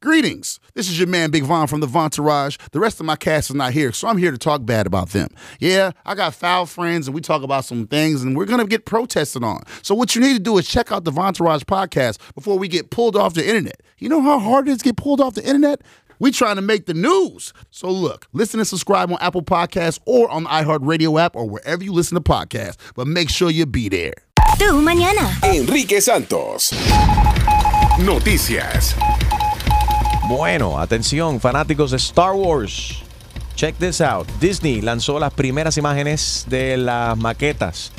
Greetings. This is your man Big Von from the Vontourage. The rest of my cast is not here, so I'm here to talk bad about them. Yeah, I got foul friends and we talk about some things and we're going to get protested on. So what you need to do is check out the Vontourage podcast before we get pulled off the internet. You know how hard it is to get pulled off the internet? We trying to make the news. So look, listen and subscribe on Apple Podcasts or on the iHeartRadio app or wherever you listen to podcasts. But make sure you be there. Tu mañana. Enrique Santos. Noticias. Bueno, atención, fanáticos de Star Wars. Check this out. Disney lanzó las primeras imágenes de las maquetas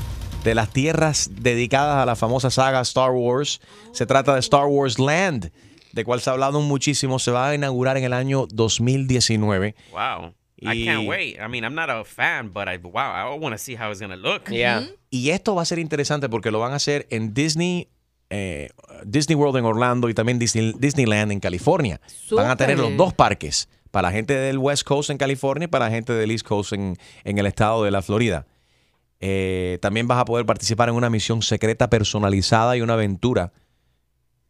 de las tierras dedicadas a la famosa saga Star Wars. Se trata de Star Wars Land, de cual se ha hablado muchísimo. Se va a inaugurar en el año 2019. Wow. I can't wait. I mean, I'm not a fan, but I wow, I want to see how it's going to look. Yeah. Y esto va a ser interesante porque lo van a hacer en Disney, eh, Disney World en Orlando y también Disney- Disneyland en California. Van a tener los dos parques para la gente del West Coast en California y para la gente del East Coast en, en el estado de la Florida. Eh, también vas a poder participar en una misión secreta personalizada y una aventura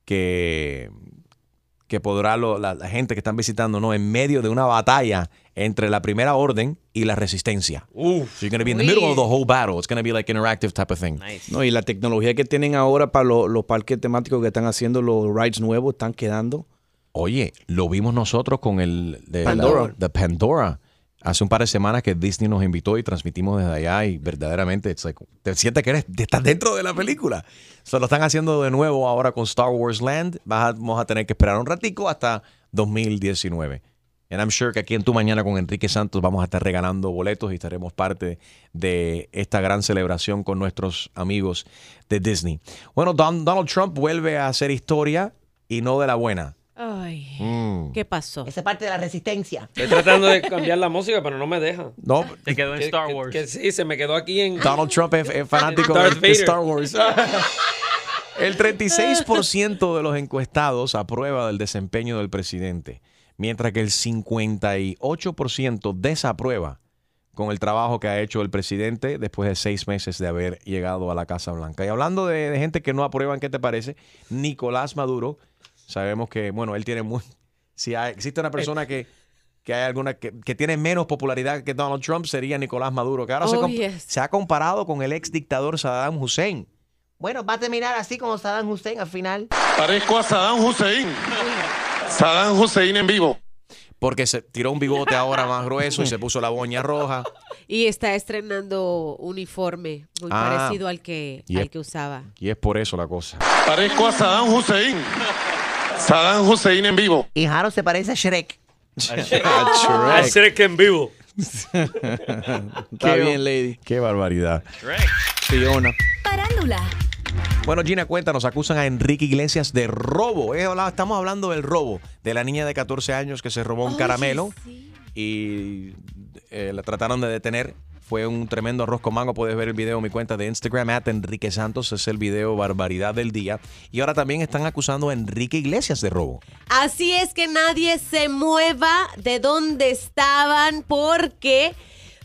que, que podrá lo- la, la gente que están visitando ¿no? en medio de una batalla entre la primera orden y la resistencia. So you're going to be in the middle of the whole battle. It's going to be like interactive type of thing. No, y la tecnología que tienen ahora para lo- los parques temáticos que están haciendo, los rides nuevos, están quedando. Oye, lo vimos nosotros con el de Pandora. la- de Pandora. Hace un par de semanas que Disney nos invitó y transmitimos desde allá y verdaderamente te sientes que eres, estás dentro de la película. So, lo están haciendo de nuevo ahora con Star Wars Land. Vamos a tener que esperar un ratico hasta 2019. And I'm sure que aquí en Tu Mañana con Enrique Santos vamos a estar regalando boletos y estaremos parte de esta gran celebración con nuestros amigos de Disney. Bueno, Don- Donald Trump vuelve a hacer historia y no de la buena. Ay, Mm. ¿qué pasó? Esa parte de la resistencia. Estoy tratando de cambiar la música, pero no me deja. No, Te quedó en Que- Star Wars. Que, sí, se me quedó aquí en. Donald Trump es, es fanático de. Star Wars. El 36% de los encuestados aprueba del desempeño del presidente, mientras que el 58% desaprueba con el trabajo que ha hecho el presidente después de seis meses de haber llegado a la Casa Blanca. Y hablando de, de gente que no aprueban, ¿qué te parece? Nicolás Maduro, sabemos que, bueno, él tiene muy... Si hay- existe una persona que, que hay alguna que, que tiene menos popularidad que Donald Trump, sería Nicolás Maduro, que ahora se, Oh, comp- yes. se ha comparado con el ex dictador Saddam Hussein. Bueno, va a terminar así como Saddam Hussein al final. Parezco a Saddam Hussein. Saddam Hussein en vivo. Porque se tiró un bigote ahora más grueso y se puso la boña roja. Y está estrenando uniforme muy Ah. parecido al que, al es- que usaba. Y es por eso la cosa. Parezco a Saddam Hussein. Saddam Hussein en vivo. Y Jaro se parece a Shrek. A Shrek en vivo. Está bien, lady. Qué barbaridad. Fiona. Parándula. Bueno, Gina, cuéntanos, acusan a Enrique Iglesias de robo. Eh, Estamos hablando del robo de la niña de 14 años que se robó un Oye, caramelo sí. y eh, la trataron de detener. Fue un tremendo arroz con mango. Puedes ver el video en mi cuenta de Instagram, at Enrique Santos. Es el video barbaridad del día. Y ahora también están acusando a Enrique Iglesias de robo. Así es que nadie se mueva de donde estaban porque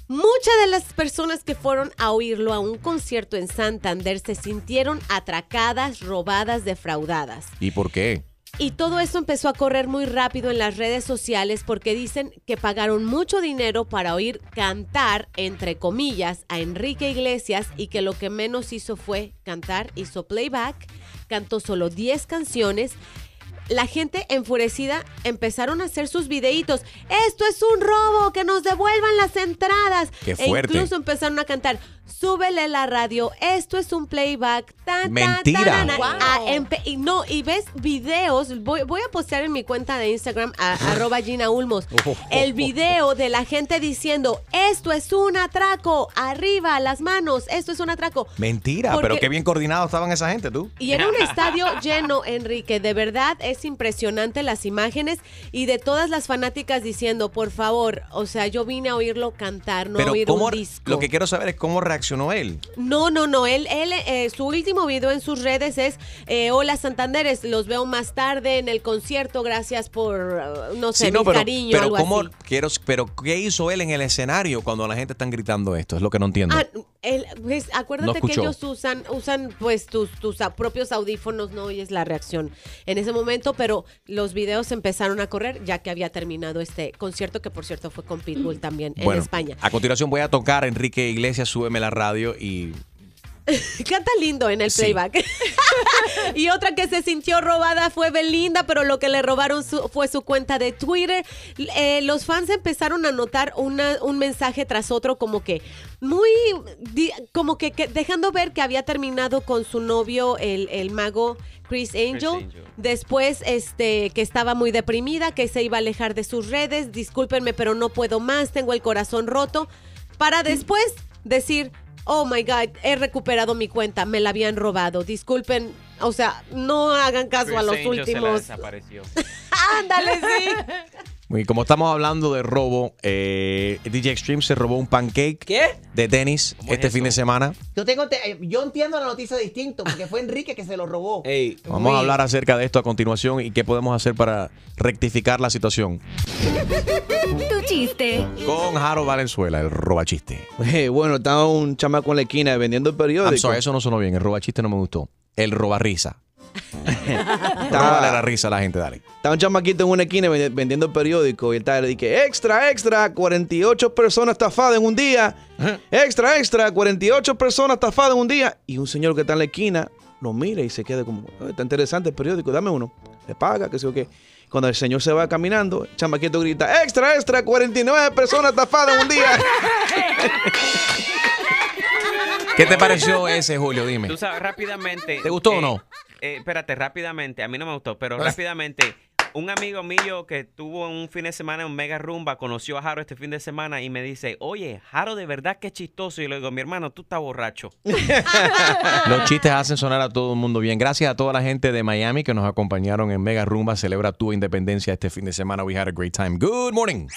muchas de las personas que fueron a oírlo a un concierto en Santander se sintieron atracadas, robadas, defraudadas. ¿Y por qué? Y todo eso empezó a correr muy rápido en las redes sociales porque dicen que pagaron mucho dinero para oír cantar, entre comillas, a Enrique Iglesias y que lo que menos hizo fue cantar, hizo playback, cantó solo 10 canciones. La gente enfurecida empezaron a hacer sus videitos. Esto es un robo, que nos devuelvan las entradas. Qué E fuerte. incluso empezaron a cantar, súbele la radio, esto es un playback. ta, ta, Mentira. ta, na". Wow. Ah, y no, y ves videos, voy, voy a postear en mi cuenta de Instagram, a- arroba Gina Ulmos, el video de la gente diciendo, esto es un atraco, arriba, las manos, esto es un atraco. Mentira, Porque- pero qué bien coordinados estaban esa gente, tú. Y era un estadio lleno, Enrique. De verdad es impresionante las imágenes y de todas las fanáticas diciendo, por favor, o sea, yo vine a oírlo cantar, no a Pero oír cómo, un disco. lo que quiero saber es cómo reaccionó él? No, no, no. Él, él eh, su último video en sus redes es eh, Hola Santanderes, los veo más tarde en el concierto. Gracias por, uh, no sé, Sí, no, mi pero, cariño, pero algo ¿cómo, así. quiero, pero ¿qué hizo él en el escenario cuando la gente está gritando esto? Es lo que no entiendo. Ah, él, pues, acuérdate No que ellos usan, usan pues tus, tus propios audífonos, no oyes la reacción en ese momento, pero los videos empezaron a correr ya que había terminado este concierto, que por cierto fue con Pitbull también en España. a continuación voy a tocar Enrique Iglesias, súbeme la radio y Canta lindo en el Sí. playback. y otra que se sintió robada fue Belinda, pero lo que le robaron su- fue su cuenta de Twitter. Eh, los fans empezaron a notar una- un mensaje tras otro como que muy, como que, que dejando ver que había terminado con su novio, el, el mago Chris Angel. Angel. Después, este, que estaba muy deprimida, que se iba a alejar de sus redes. Discúlpenme, pero no puedo más, tengo el corazón roto. Para después decir, oh my God, he recuperado mi cuenta, me la habían robado. Disculpen, o sea, no hagan caso a los Angel se la últimos. desapareció. Ándale, sí. Y como estamos hablando de robo, eh, DJ Extreme se robó un pancake ¿Qué? de tenis este fin de semana. Yo, tengo te- eh, yo entiendo la noticia distinto, porque fue Enrique que se lo robó. Ey, Vamos Uy. a hablar acerca de esto a continuación y qué podemos hacer para rectificar la situación. Tu chiste. Con Jaro Valenzuela, el robachiste. Eh, bueno, estaba un chamaco en la esquina vendiendo el periódico. I'm sorry, eso no sonó bien. El robachiste no me gustó. El robarrisa. Estaba- la risa a la gente, dale. Estaba un chamaquito en una esquina vendi- vendiendo el periódico y él estaba le dije, extra, extra, 48 personas estafadas en un día. Extra, extra, 48 personas estafadas en un día. Y un señor que está en la esquina lo mira y se queda como, "Eh, está interesante el periódico, dame uno. Le paga, que sé yo qué. Cuando el señor se va caminando, el chamaquito grita, extra, extra, 49 personas estafadas en un día. ¿Qué te pareció ese, Julio? Dime. Tú sabes, rápidamente. ¿Te gustó o eh, no? Eh, espérate, rápidamente. A mí no me gustó, pero rápidamente. Un amigo mío que tuvo un fin de semana en Mega Rumba conoció a Jaro este fin de semana y me dice, oye, Jaro de verdad que es chistoso. Y le digo, mi hermano, tú estás borracho. Los chistes hacen sonar a todo el mundo bien. Gracias a toda la gente de Miami que nos acompañaron en Mega Rumba. Celebra tu independencia este fin de semana. We had a great time. Good morning.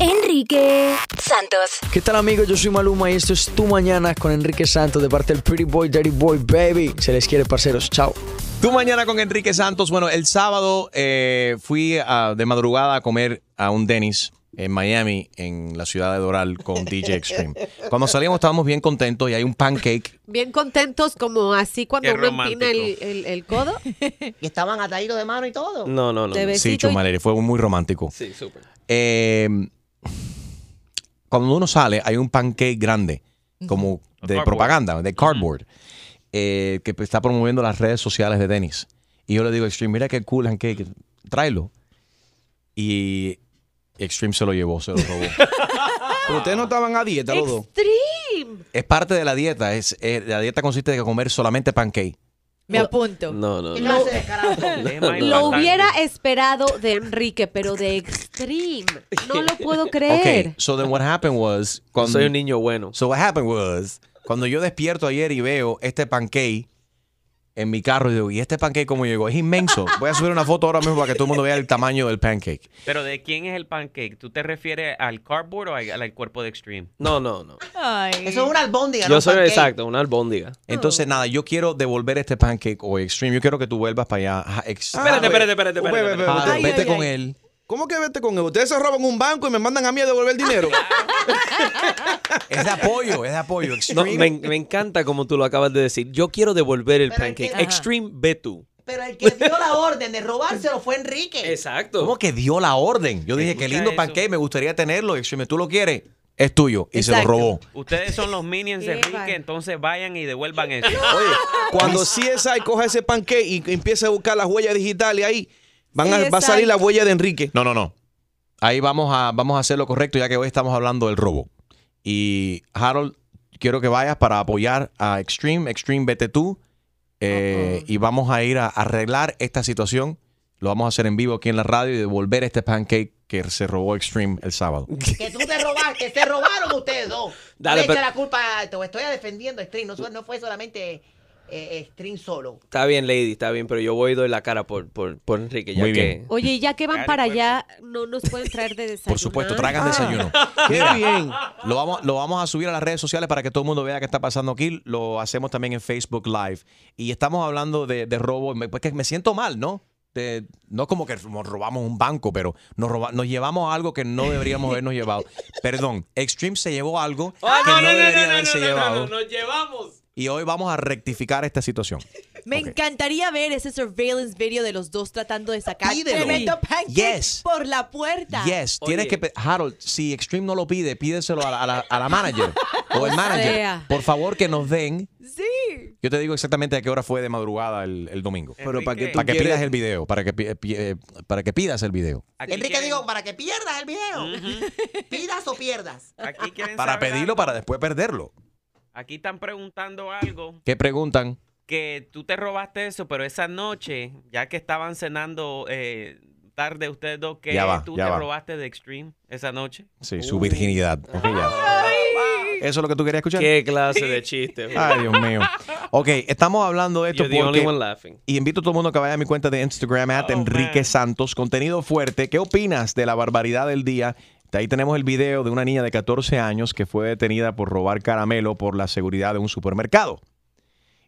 Enrique Santos. ¿Qué tal amigos? Yo soy Maluma y esto es Tu Mañana con Enrique Santos de parte del Pretty Boy, Dirty Boy, Baby. Se les quiere, parceros. Chao. Tu mañana con Enrique Santos. Bueno, el sábado eh, fui a- de madrugada a comer a un Dennis en Miami, en la ciudad de Doral, con DJ Extreme. Cuando salimos estábamos bien contentos y hay un pancake. Bien contentos, como así cuando Qué uno romántico. empina el, el- el codo. Y estaban ataditos de mano y todo. no, no, no. De besito Sí, y- Chumaleri, fue muy romántico. Sí, súper. Eh, cuando uno sale, hay un pancake grande, como de Cardboard. propaganda, de cardboard, eh, que está promoviendo las redes sociales de Dennis. Y yo le digo, Extreme, mira qué cool pancake, tráelo. Y Extreme se lo llevó, se lo robó. Pero ustedes no estaban a dieta los dos. Extreme. es parte de la dieta. Es, eh, la dieta consiste de comer solamente pancake. Me apunto. No, no, ¿Qué no. Lo hubiera esperado de Enrique, pero de Extreme. No lo puedo creer. Okay, so then what happened was... Cuando, Soy un niño bueno. So what happened was, cuando yo despierto ayer y veo este pancake en mi carro, digo, ¿y este pancake cómo llegó? Es inmenso. Voy a subir una foto ahora mismo para que todo el mundo vea el tamaño del pancake. Pero ¿de quién es el pancake? ¿Tú te refieres al cardboard o al, al cuerpo de Extreme? No, no, no. Ay. Eso es una albóndiga, Yo no soy pancake. exacto, una albóndiga. Entonces, nada, yo quiero devolver este pancake o Extreme. Yo quiero que tú vuelvas para allá. Ah, Espérate, espérate, espérate, espérate. Ay, vete ay, con ay. él. ¿Cómo que vete con él? Ustedes se roban un banco y me mandan a mí a devolver el dinero. Es de apoyo, es de apoyo. No, Extreme. me, me encanta como tú lo acabas de decir. Yo quiero devolver el Pero pancake. que- Extreme, ve tú. Pero el que dio la orden de robárselo fue Enrique. Exacto. ¿Cómo que dio la orden? Yo dije, qué lindo eso. pancake, me gustaría tenerlo. Extreme, tú lo quieres, es tuyo. Y se lo robó. Ustedes son los minions de Enrique, entonces vayan y devuelvan eso. Oye, cuando CSI coja ese pancake y empiece a buscar las huellas digitales ahí, van a, va a salir la huella de Enrique. No, no, no. Ahí vamos a, vamos a hacer lo correcto, ya que hoy estamos hablando del robo. Y Harold, quiero que vayas para apoyar a Extreme. Extreme, vete tú. Eh, Y vamos a ir a arreglar esta situación. Lo vamos a hacer en vivo aquí en la radio y devolver este pancake que se robó Extreme el sábado. Que tú te robaste, que se robaron ustedes dos. Dale, Le pero- echa la culpa, te estoy defendiendo, Stream. No, no fue solamente eh, stream solo. Está bien, Lady, está bien, pero yo voy y doy la cara por, por, por Enrique, ya Muy que... bien. Oye, y ya que van para allá, no nos pueden traer de desayuno. Por supuesto, traigan desayuno. Mira, Lo vamos, lo vamos a subir a las redes sociales para que todo el mundo vea qué está pasando aquí. Lo hacemos también en Facebook Live. Y estamos hablando de, de robo. Me- Porque me siento mal, ¿no? De- no como que nos robamos un banco, pero nos, roba- nos llevamos algo que no deberíamos habernos llevado. Perdón, Extreme se llevó algo Ah, que no, deberían haberse llevado. nos llevamos. Y hoy vamos a rectificar esta situación. Me encantaría ver ese surveillance video de los dos tratando de sacar Pídelo. tremendo pancake Yes. por la puerta. Yes, tienes que. Harold, si Extreme no lo pide, pídeselo a la, a la- a la manager o el manager. sea. Por favor, que nos den. Sí. Yo te digo exactamente a qué hora fue de madrugada el, el domingo. Pero para que tú Para que quieres- pidas el video. Para que, eh, para que pidas el video. Enrique digo, para que pierdas el video. Pidas o pierdas. Aquí quieren Para saber pedirlo, algo. para después perderlo. Aquí están preguntando algo. ¿Qué preguntan? Que tú te robaste eso, pero esa noche, ya que estaban cenando eh, tarde ustedes dos, que Ya va, tú ya te va. robaste de Extreme esa noche? Sí, su virginidad. Ya. ¿Eso es lo que tú querías escuchar? Qué clase de chiste. Ay, Dios mío. Ok, estamos hablando de esto You're the only porque... one laughing. Y invito a todo el mundo que vaya a mi cuenta de Instagram, at Enrique Santos. Contenido fuerte. ¿Qué opinas de la barbaridad del día? De ahí tenemos el video de una niña de 14 años que fue detenida por robar caramelo por la seguridad de un supermercado.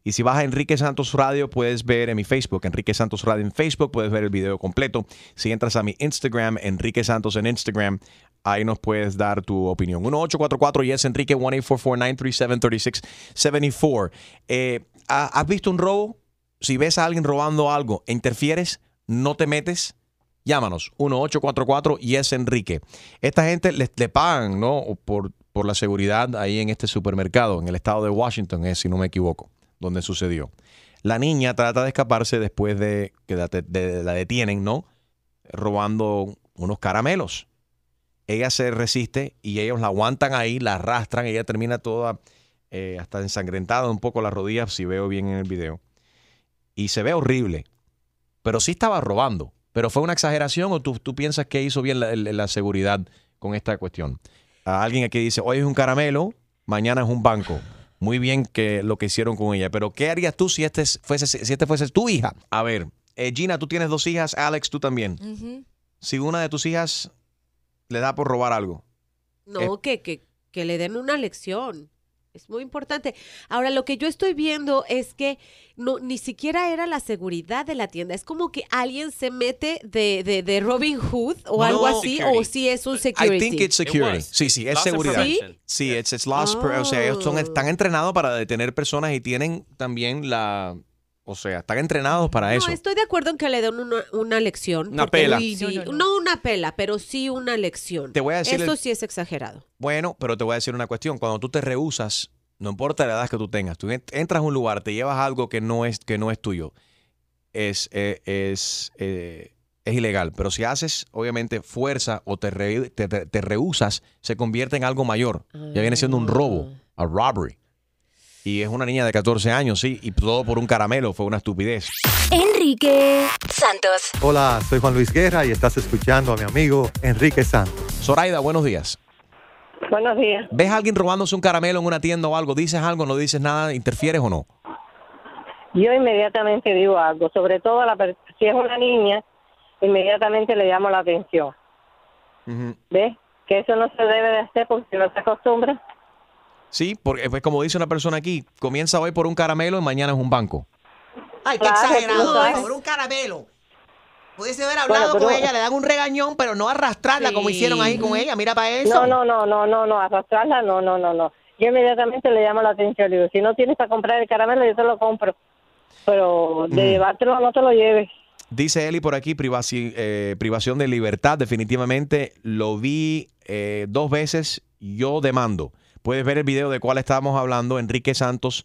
Y si vas a Enrique Santos Radio, puedes ver en mi Facebook, Enrique Santos Radio en Facebook, puedes ver el video completo. Si entras a mi Instagram, Enrique Santos en Instagram, ahí nos puedes dar tu opinión. 1844 yes Enrique 1-844-937-3674. Eh, ¿ha- ¿Has visto un robo? Si ves a alguien robando algo e interfieres, no te metes. Llámanos, 1-844 yes Enrique. Esta gente le, le pagan, ¿no? Por, por la seguridad ahí en este supermercado, en el estado de Washington, es, si no me equivoco, donde sucedió. La niña trata de escaparse después de que la detienen, ¿no? Robando unos caramelos. Ella se resiste y ellos la aguantan ahí, la arrastran. Ella termina toda eh, hasta ensangrentada un poco las rodillas, si veo bien en el video. Y se ve horrible. Pero sí estaba robando. ¿Pero fue una exageración o tú, tú piensas que hizo bien la, la- seguridad con esta cuestión? A alguien aquí dice, hoy es un caramelo, mañana es un banco. Muy bien que lo que hicieron con ella. Pero ¿qué harías tú si este fuese, si este fuese tu hija? A ver, eh, Gina, tú tienes dos hijas, Alex, tú también. Si una de tus hijas le da por robar algo, No, que, que, que le den una lección. Es muy importante. Ahora, lo que yo estoy viendo es que no, ni siquiera era la seguridad de la tienda. Es como que alguien se mete de, de, de Robin Hood o No, algo así, Security. o si es un security. I think it's security. Sí, sí, es Loss seguridad. prevention. Sí, it's, it's loss o sea, ellos son, están entrenados para detener personas y tienen también la, o sea, están entrenados para eso. No, estoy de acuerdo en que le den una, una lección. Una pela. sí, No, no, no, no. una pela, pero sí una lección. Te voy a decir Eso el- sí es exagerado. Bueno, pero te voy a decir una cuestión. Cuando tú te rehusas, no importa la edad que tú tengas, tú ent- entras a un lugar, te llevas algo que no es, que no es tuyo, es, eh, es, eh, es ilegal. Pero si haces, obviamente, fuerza o te, re- te, te- te rehusas, se convierte en algo mayor. Ya viene siendo un robo, a robbery. Y es una niña de 14 años, sí, y todo por un caramelo, fue una estupidez. Enrique Santos. Hola, soy Juan Luis Guerra y estás escuchando a mi amigo Enrique Santos. Zoraida, buenos días. Buenos días. ¿Ves a alguien robándose un caramelo en una tienda o algo? ¿Dices algo, no dices nada? ¿Interfieres o no? Yo inmediatamente digo algo, sobre todo a la per- si es una niña, inmediatamente le llamo la atención. ¿Ves? Que eso no se debe de hacer porque si no se acostumbra. Sí, porque pues, como dice una persona aquí, comienza hoy por un caramelo y mañana es un banco. Ay, qué Claro, exagerado. Por un caramelo. Pudiese haber hablado Bueno, pero- con ella, le dan un regañón, pero no arrastrarla como hicieron ahí con ella. Mira para eso. No, no, no, no, no, no, arrastrarla, no, no, no, no. Yo inmediatamente le llamo la atención. Digo, si no tienes para comprar el caramelo, yo te lo compro. Pero de Mm. llevártelo, no te lo lleves. Dice Eli por aquí, privaci- eh, privación de libertad, definitivamente lo vi eh, dos veces, yo demando. Puedes ver el video de cuál estábamos hablando, Enrique Santos,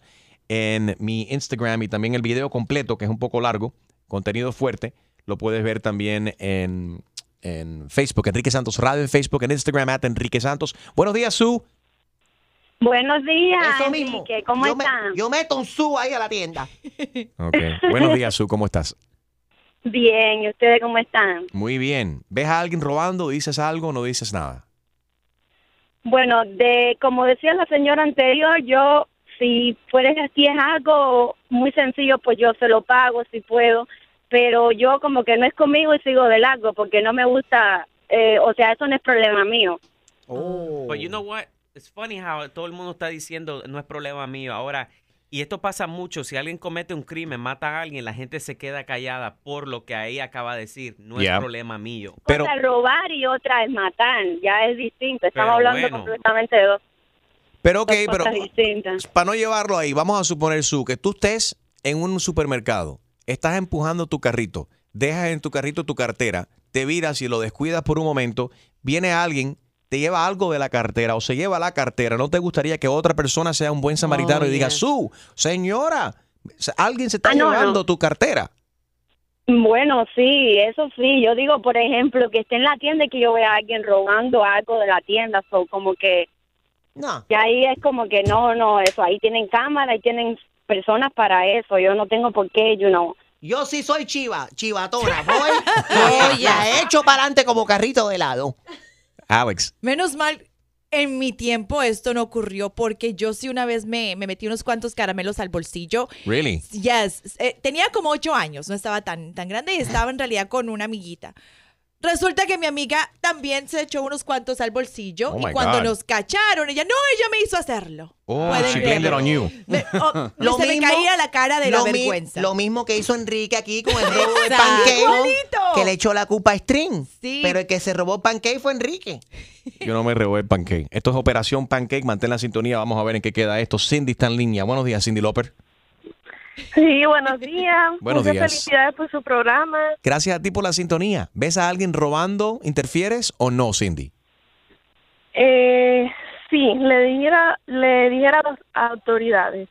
en mi Instagram y también el video completo, que es un poco largo, contenido fuerte, lo puedes ver también en, en Facebook, Enrique Santos Radio en Facebook, en Instagram, at Enrique Santos. Buenos días, Su. Buenos días, Eso mismo. Enrique. ¿Cómo yo me- yo meto un su ahí a la tienda. Ok. Buenos días, Su, ¿cómo estás? Bien, ¿y ustedes cómo están? Muy bien. ¿Ves a alguien robando? ¿Dices algo o no dices nada? Bueno, de como decía la señora anterior, yo si puedes, si es algo muy sencillo, pues yo se lo pago si puedo. Pero yo como que no es conmigo y sigo de largo porque no me gusta, eh, o sea, eso no es problema mío. Oh. But you know what? It's funny how todo el mundo está diciendo no es problema mío. Ahora, y esto pasa mucho, si alguien comete un crimen, mata a alguien, la gente se queda callada por lo que ahí acaba de decir, no Yeah. es problema mío. Pero- Otra es robar y otra es matar, ya es distinto. Estamos hablando bueno. completamente de dos, Pero ok, dos pero cosas distintas. para no llevarlo ahí, vamos a suponer, Su, que tú estés en un supermercado, estás empujando tu carrito, dejas en tu carrito tu cartera, te viras y lo descuidas por un momento, viene alguien, te lleva algo de la cartera o se lleva la cartera, ¿no te gustaría que otra persona sea un buen samaritano Oh, y diga, yes. Su, señora, se- alguien se está Ah, no, llevando no. tu cartera? Bueno, sí, eso sí. Yo digo, por ejemplo, que esté en la tienda y que yo vea a alguien robando algo de la tienda, so, como que No. ya ahí es como que no, no, eso. Ahí tienen cámara y tienen personas para eso. Yo no tengo por qué, you know. Yo sí soy chiva, chivatona. Voy, voy, la echo para adelante como carrito de helado. Alex. Menos mal, en mi tiempo esto no ocurrió porque yo sí una vez me, me metí unos cuantos caramelos al bolsillo. Really? Yes, eh, tenía como ocho años, no estaba tan, tan grande y estaba en realidad con una amiguita. Resulta que mi amiga también se echó unos cuantos al bolsillo Oh, y cuando God. nos cacharon, ella, no, ella me hizo hacerlo. Oh, she blamed it on you. Me- oh, se me caía la cara de la mi- vergüenza. Lo mismo que hizo Enrique aquí con el robo de pancake. Que le echó la culpa a String. Sí. Pero el que se robó pancake fue Enrique. Yo no me robé el pancake. Esto es Operación Pancake, mantén la sintonía, vamos a ver en qué queda esto. Cindy está en línea. Buenos días, Cindy Loper. Sí, buenos días. Buenos Muchas días. felicidades por su programa. Gracias a ti por la sintonía. ¿Ves a alguien robando? ¿Interfieres o no, Cindy? Eh, sí, le dijera, le dijera a las autoridades.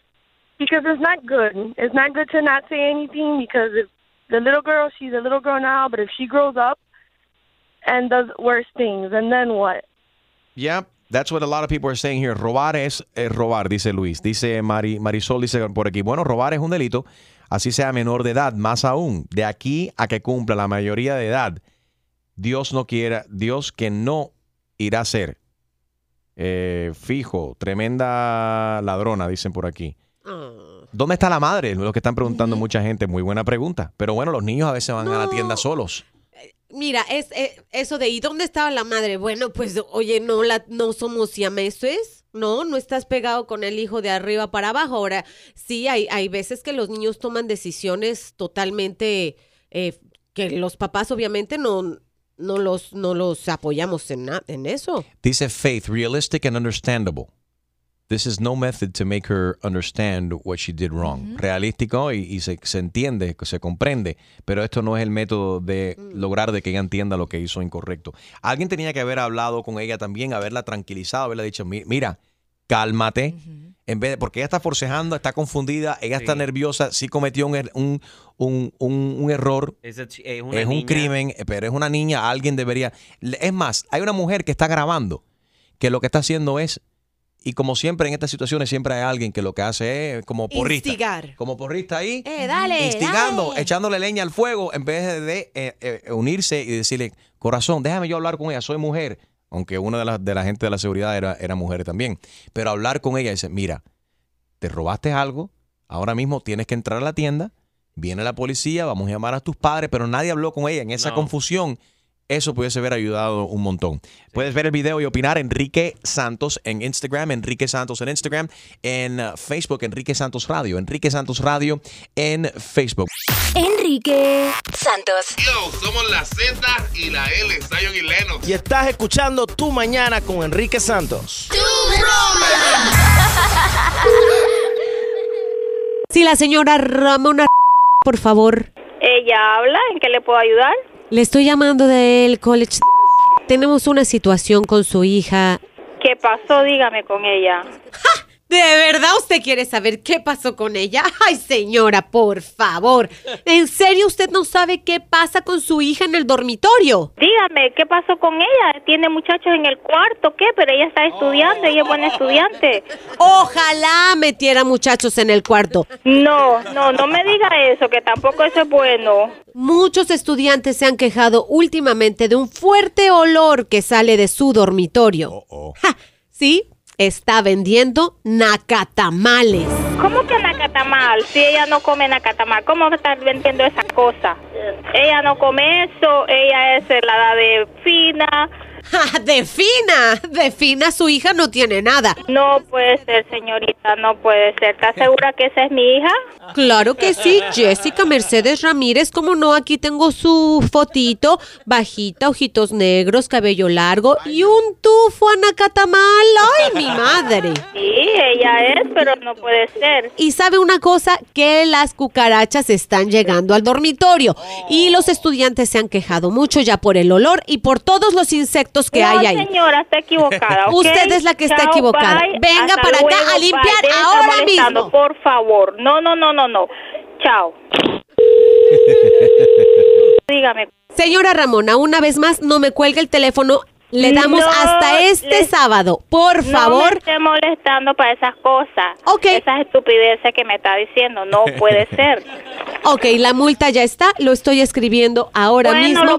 Because it's not good. It's not good to not say anything because if the little girl, she's a little girl now, but if she grows up and does worse things, and then what? Yeah, that's what a lot of people are saying here. Robar es, eh, robar, dice Luis. Dice Mari, Marisol, dice por aquí. Bueno, robar es un delito, así sea menor de edad, más aún. De aquí a que cumpla la mayoría de edad, Dios no quiera, Dios que no irá a ser. Eh, fijo, tremenda ladrona, dicen por aquí. ¿Dónde está la madre? Lo que están preguntando mucha gente. Muy buena pregunta. Pero bueno, los niños a veces van a la tienda solos. Mira, es eh, eso de ¿y dónde estaba la madre? Bueno, pues oye, no la no somos siameses, no, no estás pegado con el hijo de arriba para abajo. Ahora, sí hay hay veces que los niños toman decisiones totalmente eh, que los papás obviamente no no los no los apoyamos en en eso. Dice Faith, realistic and understandable. This is no method to make her understand what she did wrong. Realístico y, y se, se entiende, se comprende, pero esto no es el método de lograr de que ella entienda lo que hizo incorrecto. Alguien tenía que haber hablado con ella también, haberla tranquilizado, haberle dicho, "Mi- mira, cálmate. En vez de, porque ella está forcejando, está confundida, ella está nerviosa, sí cometió un, er- un, un- un- un error, Es, a chi- es una es un niña. crimen, pero es una niña, alguien debería... Es más, hay una mujer que está grabando, que lo que está haciendo es, y como siempre en estas situaciones siempre hay alguien que lo que hace es como porrista. Instigar. Como porrista ahí, Eh, dale, instigando, dale. echándole leña al fuego, en vez de eh, eh, unirse y decirle, corazón, déjame yo hablar con ella, soy mujer. Aunque una de las de la gente de la seguridad era, era mujer también. Pero hablar con ella y decir, mira, te robaste algo, ahora mismo tienes que entrar a la tienda, viene la policía, vamos a llamar a tus padres, pero nadie habló con ella en esa No. confusión. Eso pudiese haber ayudado un montón. Puedes ver el video y opinar Enrique Santos en Instagram, Enrique Santos en Instagram, en uh, Facebook, Enrique Santos Radio, Enrique Santos Radio en Facebook. Enrique Santos. Yo, somos la Z y la L, Zion y Lennox. Y estás escuchando Tu Mañana con Enrique Santos. Sí, la señora Ramona, por favor. Ella habla, ¿en qué le puedo ayudar? Le estoy llamando del college. Tenemos una situación con su hija. ¿Qué pasó? Dígame con ella. ¿De verdad usted quiere saber qué pasó con ella? Ay, señora, por favor. ¿En serio usted no sabe qué pasa con su hija en el dormitorio? Dígame, ¿qué pasó con ella? ¿Tiene muchachos en el cuarto? ¿Qué? Pero ella está estudiando, ella es buena estudiante. Ojalá metiera muchachos en el cuarto. No, no, no me diga eso, que tampoco eso es bueno. Muchos estudiantes se han quejado últimamente de un fuerte olor que sale de su dormitorio. Ja, sí, está vendiendo nacatamales. ¿Cómo que nacatamal? Si ella no come nacatamal, ¿cómo va a estar vendiendo esa cosa? Ella no come eso, ella es la de fina. de fina, de fina su hija no tiene nada. No puede ser, señorita, no puede ser. ¿Estás segura que esa es mi hija? Claro que sí, Jessica Mercedes Ramírez, como no, aquí tengo su fotito, bajita, ojitos negros, cabello largo y un tufo anacatamal. ¡Ay, mi madre! Sí, ella es, pero no puede ser. Y sabe una cosa, que las cucarachas están llegando al dormitorio y los estudiantes se han quejado mucho ya por el olor y por todos los insectos que no, hay ahí. señora, está equivocada. ¿ok? Usted es la que está equivocada. bye. Venga Hasta para acá a limpiar bye. Ahora mismo. Por favor. No, no, no, no, no. Chao. Dígame. Señora Ramona, una vez más, no me cuelgue el teléfono. Le damos No hasta este sábado. Por No favor. me esté molestando para esas cosas. Ok. Esas estupideces que me está diciendo. No puede ser. Ok, la multa ya está. Lo estoy escribiendo ahora bueno, mismo. lo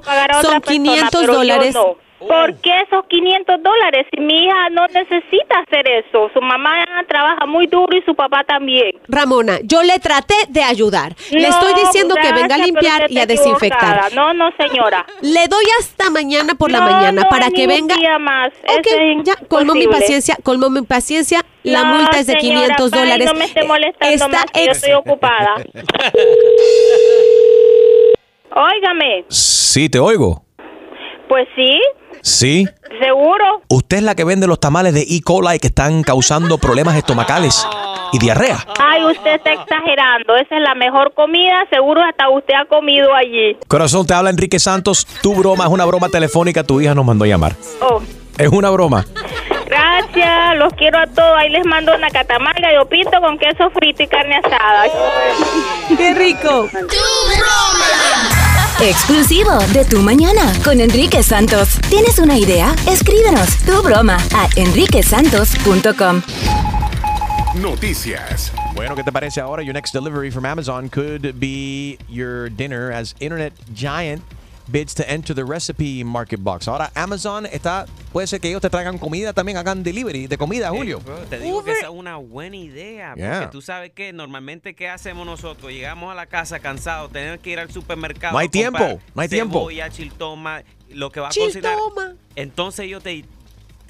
Son persona, 500 pero yo dólares. no. ¿Por qué esos 500 dólares? Si mi hija no necesita hacer eso. Su mamá trabaja muy duro y su papá también. Ramona, yo le traté de ayudar. le No, estoy diciendo que venga a gracias, limpiar y a desinfectar. equivocada. No, no, señora. Le doy hasta mañana por la No, mañana no para que venga. día más. Ok, Eso es ya, colmó mi paciencia, colmó mi paciencia. La No, multa es de señora, 500 bye, dólares. No me esté molestando Está más, que yo ex- estoy ocupada. Óigame, Sí, te oigo. pues sí, Sí. seguro. Usted es la que vende los tamales de E. coli que están causando problemas estomacales y diarrea. Ay, usted está exagerando. Esa es la mejor comida. Seguro hasta usted ha comido allí. Corazón, te habla Enrique Santos. Tu broma es una broma telefónica. Tu hija nos mandó a llamar. Oh, Es una broma. gracias. Los quiero a todos. Ahí les mando una catamarga y pinto con queso frito y carne asada. ¡Qué rico! Exclusivo de Tu Mañana con Enrique Santos. ¿Tienes una idea? Escríbenos tu broma a enriquesantos.com. Noticias. Bueno, ¿qué te parece ahora? Your next delivery from Amazon could be your dinner as internet giant bids to enter the recipe market box. Ahora Amazon está, puede ser que ellos te traigan comida también, hagan delivery de comida, Julio. Bro, te digo que esa es una buena idea. Yeah. Porque tú sabes que normalmente, ¿qué hacemos nosotros? Llegamos a la casa cansados, tenemos que ir al supermercado. No hay tiempo, no hay tiempo. Cebolla, chiltoma, lo que va a cocinar. Entonces ellos te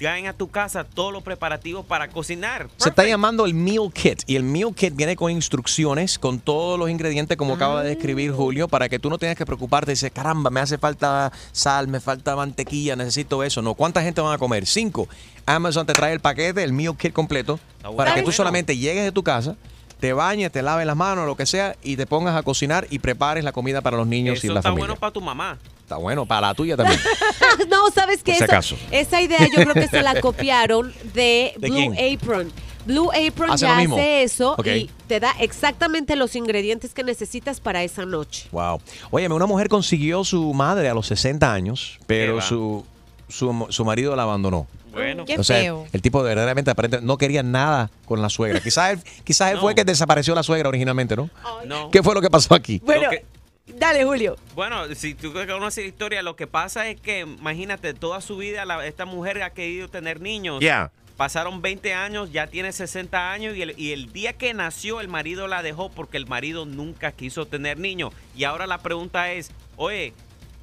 traen a tu casa todos los preparativos para cocinar. Se está llamando el Meal Kit y el Meal Kit viene con instrucciones, con todos los ingredientes como acaba de describir Julio, para que tú no tengas que preocuparte y dices, caramba, me hace falta sal, me falta mantequilla, necesito eso. No, ¿cuánta gente van a comer? Cinco. Amazon te trae el paquete, el Meal Kit completo, para que tú solamente llegues de tu casa, te bañes, te laves las manos, lo que sea, y te pongas a cocinar y prepares la comida para los niños y Eso la está familia. bueno para tu mamá. Está bueno, para la tuya también. no, ¿sabes qué? Esa-. Esa idea yo creo que se la copiaron de, ¿De Blue quién? Apron. Blue Apron Hace ya hace eso y te da exactamente los ingredientes que necesitas para esa noche. Wow. Óyeme, una mujer consiguió su madre a los 60 años, pero su, su, su marido la abandonó. Bueno, Qué o sea, feo. el tipo verdaderamente aparente no quería nada con la suegra. Quizás él, quizás él fue el que desapareció la suegra originalmente, ¿no? no. ¿Qué fue lo que pasó aquí? Bueno, Lo que- dale, Julio. Bueno, si tú conoces la historia, lo que pasa es que, imagínate, toda su vida la- esta mujer ha querido tener niños. Yeah. Pasaron 20 años, ya tiene 60 años y el, y el día que nació el marido la dejó porque el marido nunca quiso tener niños. Y ahora la pregunta es, oye,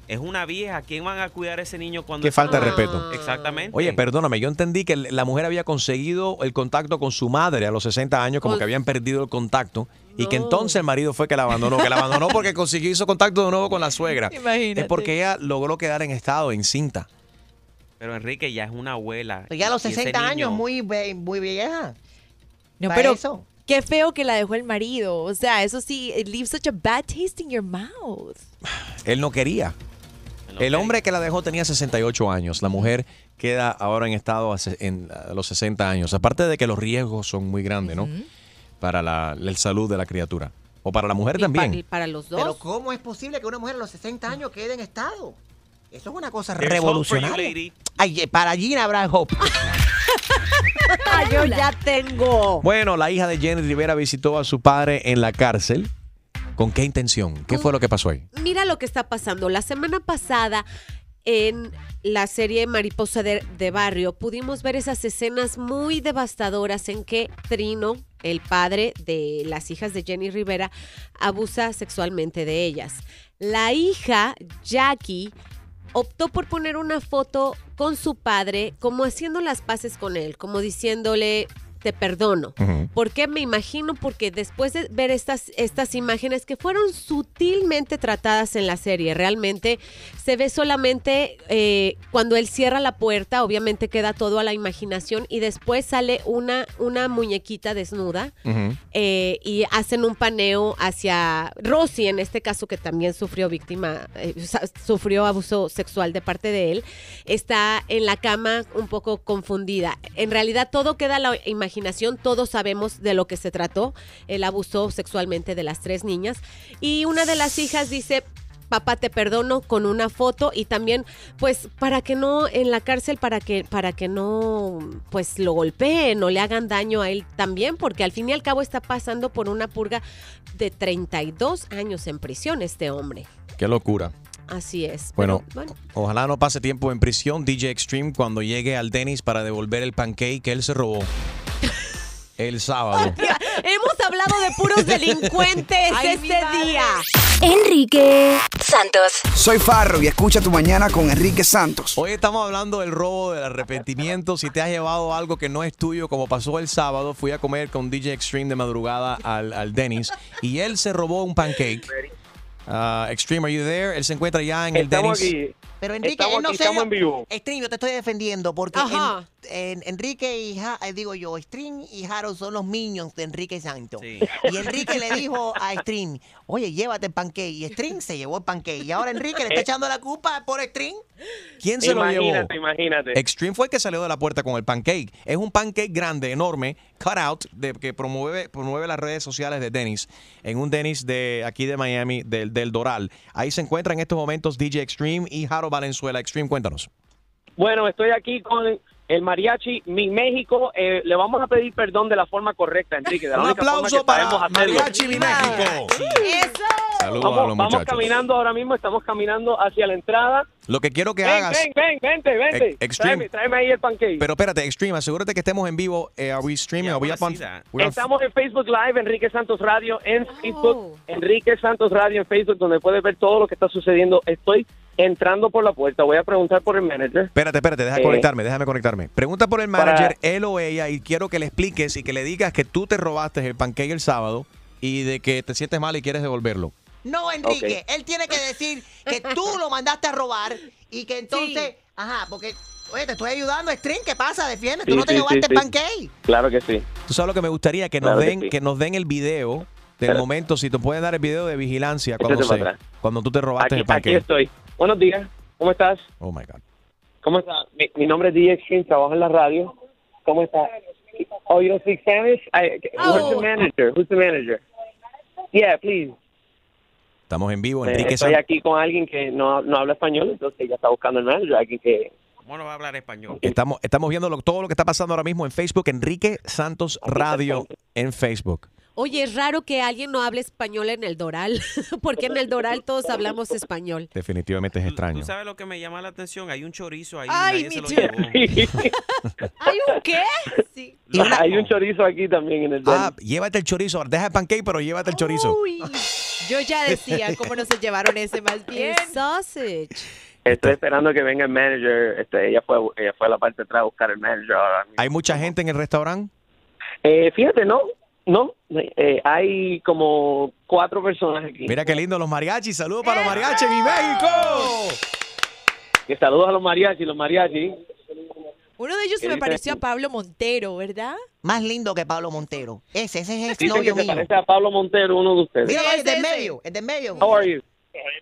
es una vieja, ¿quién van a cuidar a ese niño cuando... Qué falta de respeto. Exactamente. Oye, perdóname, yo entendí que la mujer había conseguido el contacto con su madre a los 60 años, como que habían perdido el contacto, y que entonces el marido fue que la abandonó, que la abandonó porque consiguió hizo contacto de nuevo con la suegra. Imagínate. Es porque ella logró quedar en estado, en cinta. Pero Enrique ya es una abuela. Pues ya a los Y ese 60 niño- años, muy, muy vieja. No, pero eso. qué feo que la dejó el marido. O sea, eso sí, it leaves such a bad taste in your mouth. Él no quería. El hombre que la dejó tenía 68 años. La mujer queda ahora en estado a se- en a los 60 años. Aparte de que los riesgos son muy grandes, ¿no? Para la, la salud de la criatura. O para la mujer Y pa- también. y para los dos. Pero ¿cómo es posible que una mujer a los 60 años quede en estado? Eso es una cosa There's you, revolucionaria. Ay, eh, para Gina habrá hope. Ah, yo ya tengo. Bueno, la hija de Jenny Rivera visitó a su padre en la cárcel. ¿Con qué intención? ¿Qué fue lo que pasó ahí? Mira lo que está pasando. La semana pasada en la serie Mariposa de, de Barrio, pudimos ver esas escenas muy devastadoras en que Trino, el padre de las hijas de Jenny Rivera, abusa sexualmente de ellas. La hija, Jackie, optó por poner una foto con su padre, como haciendo las paces con él, como diciéndole, te perdono. ¿Por qué me imagino? Porque después de ver estas, estas imágenes que fueron sutilmente tratadas en la serie, realmente se ve solamente eh, cuando él cierra la puerta, obviamente queda todo a la imaginación y después sale una, una muñequita desnuda eh, y hacen un paneo hacia Rosy, en este caso que también sufrió víctima, eh, sufrió abuso sexual de parte de él, está en la cama un poco confundida. En realidad todo queda a la imaginación, todos sabemos de lo que se trató, el abuso sexualmente de las tres niñas. Y una de las hijas dice, papá te perdono con una foto y también pues para que no en la cárcel para que para que no pues lo golpeen o le hagan daño a él también porque al fin y al cabo está pasando por una purga de 32 años en prisión este hombre. Qué locura. Así es. Bueno, Pero, bueno, ojalá no pase tiempo en prisión DJ Extreme cuando llegue al Dennis para devolver el pancake que él se robó el sábado. hemos hablado de puros delincuentes este día. Enrique Santos. Soy Farro y escucha tu mañana con Enrique Santos. Hoy estamos hablando del robo, del arrepentimiento. Si te has llevado algo que no es tuyo, como pasó el sábado, fui a comer con DJ Extreme de madrugada al, al Dennis y él se robó un pancake. Ah, Extreme, are you there? Él se encuentra ya en el Estamos Dennis. aquí. Pero Enrique, Estamos él no estamos en vivo. String, yo te estoy defendiendo porque Ajá. en- en- Enrique y Ja- eh, digo yo, String y Harold son los minions de Enrique Santos. Y Enrique le dijo a String, oye, llévate el pancake. Y String se llevó el pancake. Y ahora Enrique le está Eh. echando la culpa por String. ¿Quién se lo llevó? Imagínate, imagínate. Extreme fue el que salió de la puerta con el pancake. Es un pancake grande, enorme, cut out, de, que promueve, promueve las redes sociales de Dennis, en un Dennis de aquí de Miami, del, del Doral. Ahí se encuentra en estos momentos DJ Extreme y Jaro Valenzuela. Extreme, cuéntanos. Bueno, estoy aquí con el mariachi Mi México. Eh, le vamos a pedir perdón de la forma correcta, Enrique. De la Un única forma aplauso que para. Mariachi Mi México. Saludos Vamos, a los vamos muchachos. caminando ahora mismo, estamos caminando hacia la entrada. Lo que quiero que ven, hagas. ven, ven, vente, vente. Extreme. Tráeme, tráeme ahí el pancake. Pero espérate, Extreme, asegúrate que estemos en vivo. Eh, are we streaming? Are we up on- we're on- Estamos en Facebook Live, Enrique Santos Radio en Facebook, Enrique Santos Radio en Facebook, donde puedes ver todo lo que está sucediendo. Estoy entrando por la puerta, voy a preguntar por el manager. Espérate, espérate, deja Eh, conectarme, déjame conectarme. Pregunta por el para- manager, él o ella, y quiero que le expliques y que le digas que tú te robaste el pancake el sábado y de que te sientes mal y quieres devolverlo. No, Enrique, él tiene que decir que tú lo mandaste a robar y que entonces, ajá, porque, oye, te estoy ayudando, String, ¿qué pasa? Defiende, tú Sí, no te sí, llevaste sí, el sí. pancake. Claro que sí. Tú sabes lo que me gustaría que nos Claro que den, sí. que nos den el video del momento, si te pueden dar el video de vigilancia cuando, se- cuando tú te robaste Aquí, el pancake. aquí estoy. Buenos días, ¿cómo estás? Oh my God. ¿Cómo estás? Mi, mi nombre es DJ Extreme, trabajo en la radio. ¿Cómo estás? Oh, you don't speak Spanish? I, Who's the manager? Who's the manager? Yeah, please. Estamos en vivo, Eh, Enrique estoy San- aquí con alguien que no, no habla español, entonces ella está buscando el manager, alguien que... ¿Cómo no va a hablar español? Estamos, estamos viendo lo- todo lo que está pasando ahora mismo en Facebook, Enrique Santos Radio en Facebook. Oye, es raro que alguien no hable español en el Doral, porque en el Doral todos hablamos español. Definitivamente es extraño. ¿Tú sabes lo que me llama la atención? Hay un chorizo ahí. Ay, too. llevó. ¿Hay un qué? Sí. Hay un chorizo aquí también en el Ah, llévate el chorizo. Deja el pancake, pero llévate el chorizo. Yo ya decía cómo no se llevaron ese más bien. El sausage. Estoy esperando que venga el manager. Este, ella fue ella fue a la parte de atrás a buscar el manager ahora. ¿Hay mucha gente en el restaurante? Eh, fíjate, no, no. Eh, hay como cuatro personas aquí. Mira qué lindo los mariachis. Saludos para los mariachis, mi México. Que saludos a los mariachis, los mariachis. Uno de ellos ¿Qué me pareció a Pablo Montero, ¿verdad? Más lindo que Pablo Montero. Ese, ese es el Dicen que novio se mío. parece a Pablo Montero, uno de ustedes. Míralo, el del medio, medio. How are you?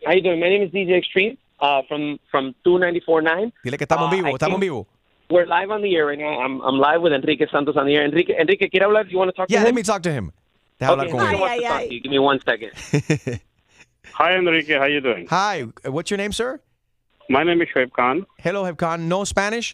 How you doing? My name is DJ Extreme uh, from from 2949. Dile que estamos Ah, en vivo, I estamos en think vivo. We're live on the air right now. I'm, I'm live with Enrique Santos on the air. Enrique, Enrique, ¿quiere hablar? You want to talk Yeah, to him? Yeah, let me talk to him. Deja hablar Okay, con he él. wants to talk to you. Give me one second. Hi, Enrique. How you doing? Hi, what's your name, sir? My name is Shoaib Khan. Hello, Heb Khan. No Spanish?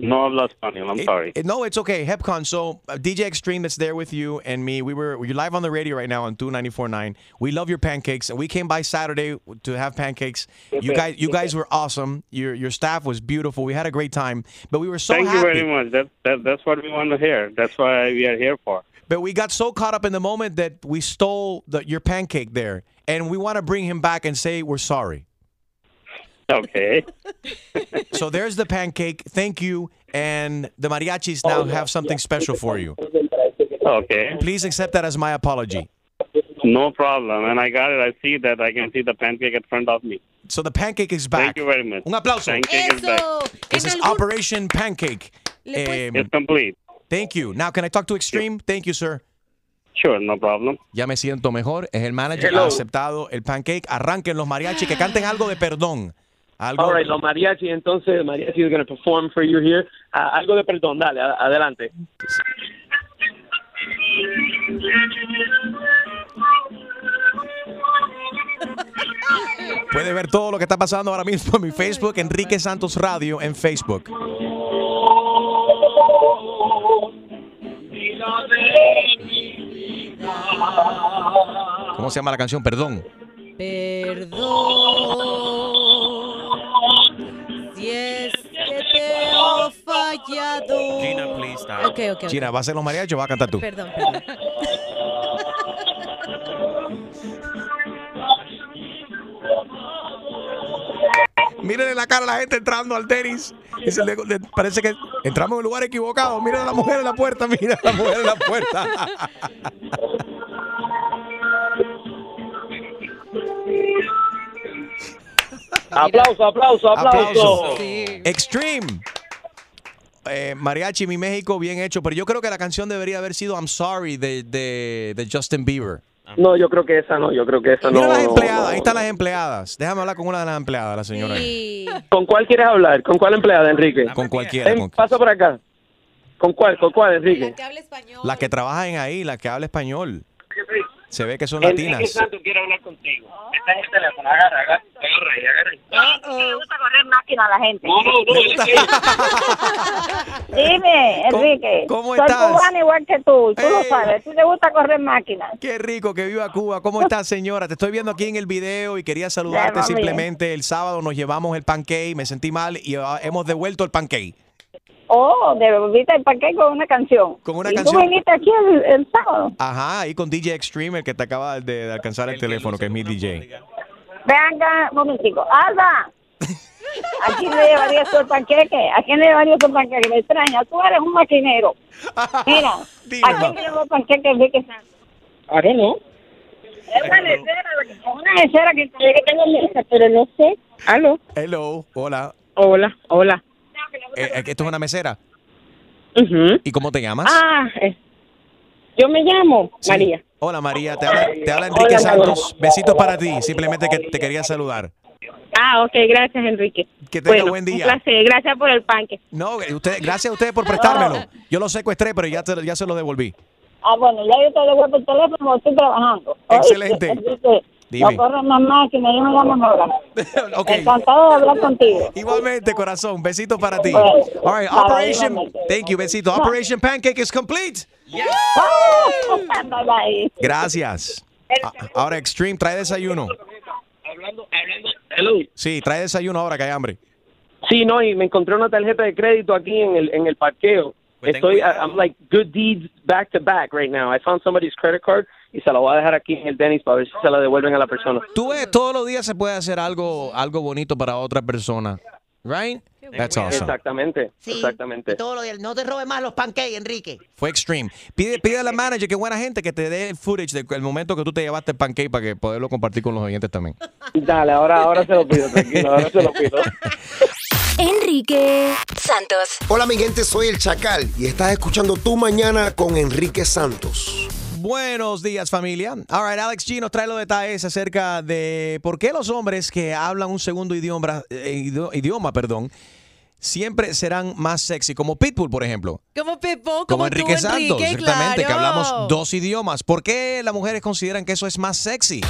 No hablo español. I'm sorry. Eh, No, it's okay. HepCon. So uh, DJ Extreme that's there with you and me. We were you're live on the radio right now on 294.9. We love your pancakes, and we came by Saturday to have pancakes. You guys, you guys were awesome. Your your staff was beautiful. We had a great time, but we were so Thank happy. you very much. That, that that's what we want to hear. That's why we are here for. But we got so caught up in the moment that we stole the, your pancake there, and we want to bring him back and say we're sorry. Okay. So there's the pancake. Thank you, and the mariachis now have something special for you. Okay. Please accept that as my apology. No problem. And I got it. I see that. I can see the pancake in front of me. So the pancake is back. Thank you very much. Un aplauso. Pancake is back. This is Operation Pancake. Um, It's complete. Thank you. Now, can I talk to Extreme? Thank you, sir. Sure, no problem. Ya me siento mejor. Es el manager. Hello. Ha aceptado el pancake. Arranquen los mariachis que canten algo de perdón. Algo. All right, los mariachi, entonces, mariachi is going to perform for you here. Ah, algo de perdón, dale, a- adelante. Puede ver todo lo que está pasando ahora mismo en mi Facebook, Enrique Santos Radio en Facebook. ¿Cómo se llama la canción? Perdón. Perdón. Si es que te he fallado. Gina, please stop. Ok, ok. ok. China, ¿va a ser los mariachis o va a cantar tú? Perdón, perdón. Mírenle la cara a la gente entrando al tenis. Y se le- le- parece que entramos en el lugar equivocado. Miren a la mujer en la puerta, mira a la mujer en la puerta. Aplauso, aplauso, aplauso. Extreme. Eh, Mariachi, mi México, bien hecho. Pero yo creo que la canción debería haber sido I'm Sorry de, de, de Justin Bieber. No, yo creo que esa no, yo creo que esa Mira no. las empleadas, no. ahí están las empleadas. Déjame hablar con una de las empleadas, la señora. ¿Con cuál quieres hablar? ¿Con cuál empleada, Enrique? Con cualquiera. Ven, con- pasa por acá. ¿Con cuál? ¿Con cuál, Enrique? las que trabajan ahí, las que habla español. Se ve que son Enrique latinas. Santos quiere hablar contigo. Está en el teléfono, agarra, agarra, agarra agarra. ahí. Le gusta correr máquina a la gente. No, no, no, Dime, ¿Cómo- Enrique. cómo Soy estás? cubana igual que tú. Tú lo Ey. sabes. ¿Tú te gusta correr máquina? Qué rico que viva Cuba. ¿Cómo estás, señora? Te estoy viendo aquí en el video y quería saludarte Ya, simplemente. El sábado nos llevamos el pancake, me sentí mal y ah, hemos devuelto el pancake. Oh, devolviste el paquete con una canción. Con una ¿Y canción. tú viniste aquí el, el sábado? Ajá, ahí con DJ Extreme, el que te acaba de, de alcanzar el, teléfono, que es mi DJ. Venga, un momentico. Alba, ¿a quién le llevarías tú el panqueque? ¿A quién le llevarías tu panqueque? Me extraña, tú eres un maquinero. Mira, ¿a quién le llevó el panqueque Enrique Santos? I don't know. Es una mesera, es una mesera que que tengo mesa, pero no sé. ¿Aló? Hello, hola. Hola, hola. Eh, eh, ¿Esto es una mesera? ¿Y cómo te llamas? Ah, eh, yo me llamo Sí. María. Hola María, te habla, te habla Enrique Hola, Santos. Besitos para ti, simplemente que te quería saludar. Ah, ok, gracias, Enrique. Que tenga Bueno, buen Un día. placer, gracias por el panque. No, eh, usted, gracias a ustedes por prestármelo. Yo lo secuestré, pero ya, te- ya se lo devolví. Ah, bueno, ya yo te devuelvo el teléfono, estoy trabajando. Excelente. Dime. No corras más máquina, yo me llamo Nora. Ok. Encantado de hablar contigo. Igualmente, corazón. Besitos para ti. Bueno, All right, Operation. igualmente. Thank you, besito. Operation Pancake is complete. Ah, bye, bye. Gracias. Ahora Extreme, trae desayuno. Hablando, hablando. Hello. Sí, trae desayuno ahora que hay hambre. Sí, no, y me encontré una tarjeta de crédito aquí en el, en el parqueo. Pues Estoy. I'm like good deeds back to back right now. I found somebody's credit card y se la voy a dejar aquí en el Dennis para ver si se la devuelven a la persona. Tú ves, todos los días se puede hacer algo, algo bonito para otra persona. Right? That's awesome. Exactamente, exactamente. Todo lo de- no te robes más los pancakes, Enrique. Fue extreme. Pide, pide a la manager, qué buena gente, que te dé el footage del momento que tú te llevaste el pancake para que poderlo compartir con los oyentes también. Dale, ahora, ahora se lo pido, tranquilo, ahora se lo pido. Enrique Santos. Hola mi gente, soy el Chacal y estás escuchando Tu Mañana con Enrique Santos. Buenos días, familia. All right, Alex G nos trae los detalles acerca de por qué los hombres que hablan un segundo idioma, eh, idio- idioma perdón, siempre serán más sexy, como Pitbull, por ejemplo. Como Pitbull, como, Como tú, Enrique Santos, Enrique, exactamente, que hablamos dos idiomas. ¿Por qué las mujeres consideran que eso es más sexy?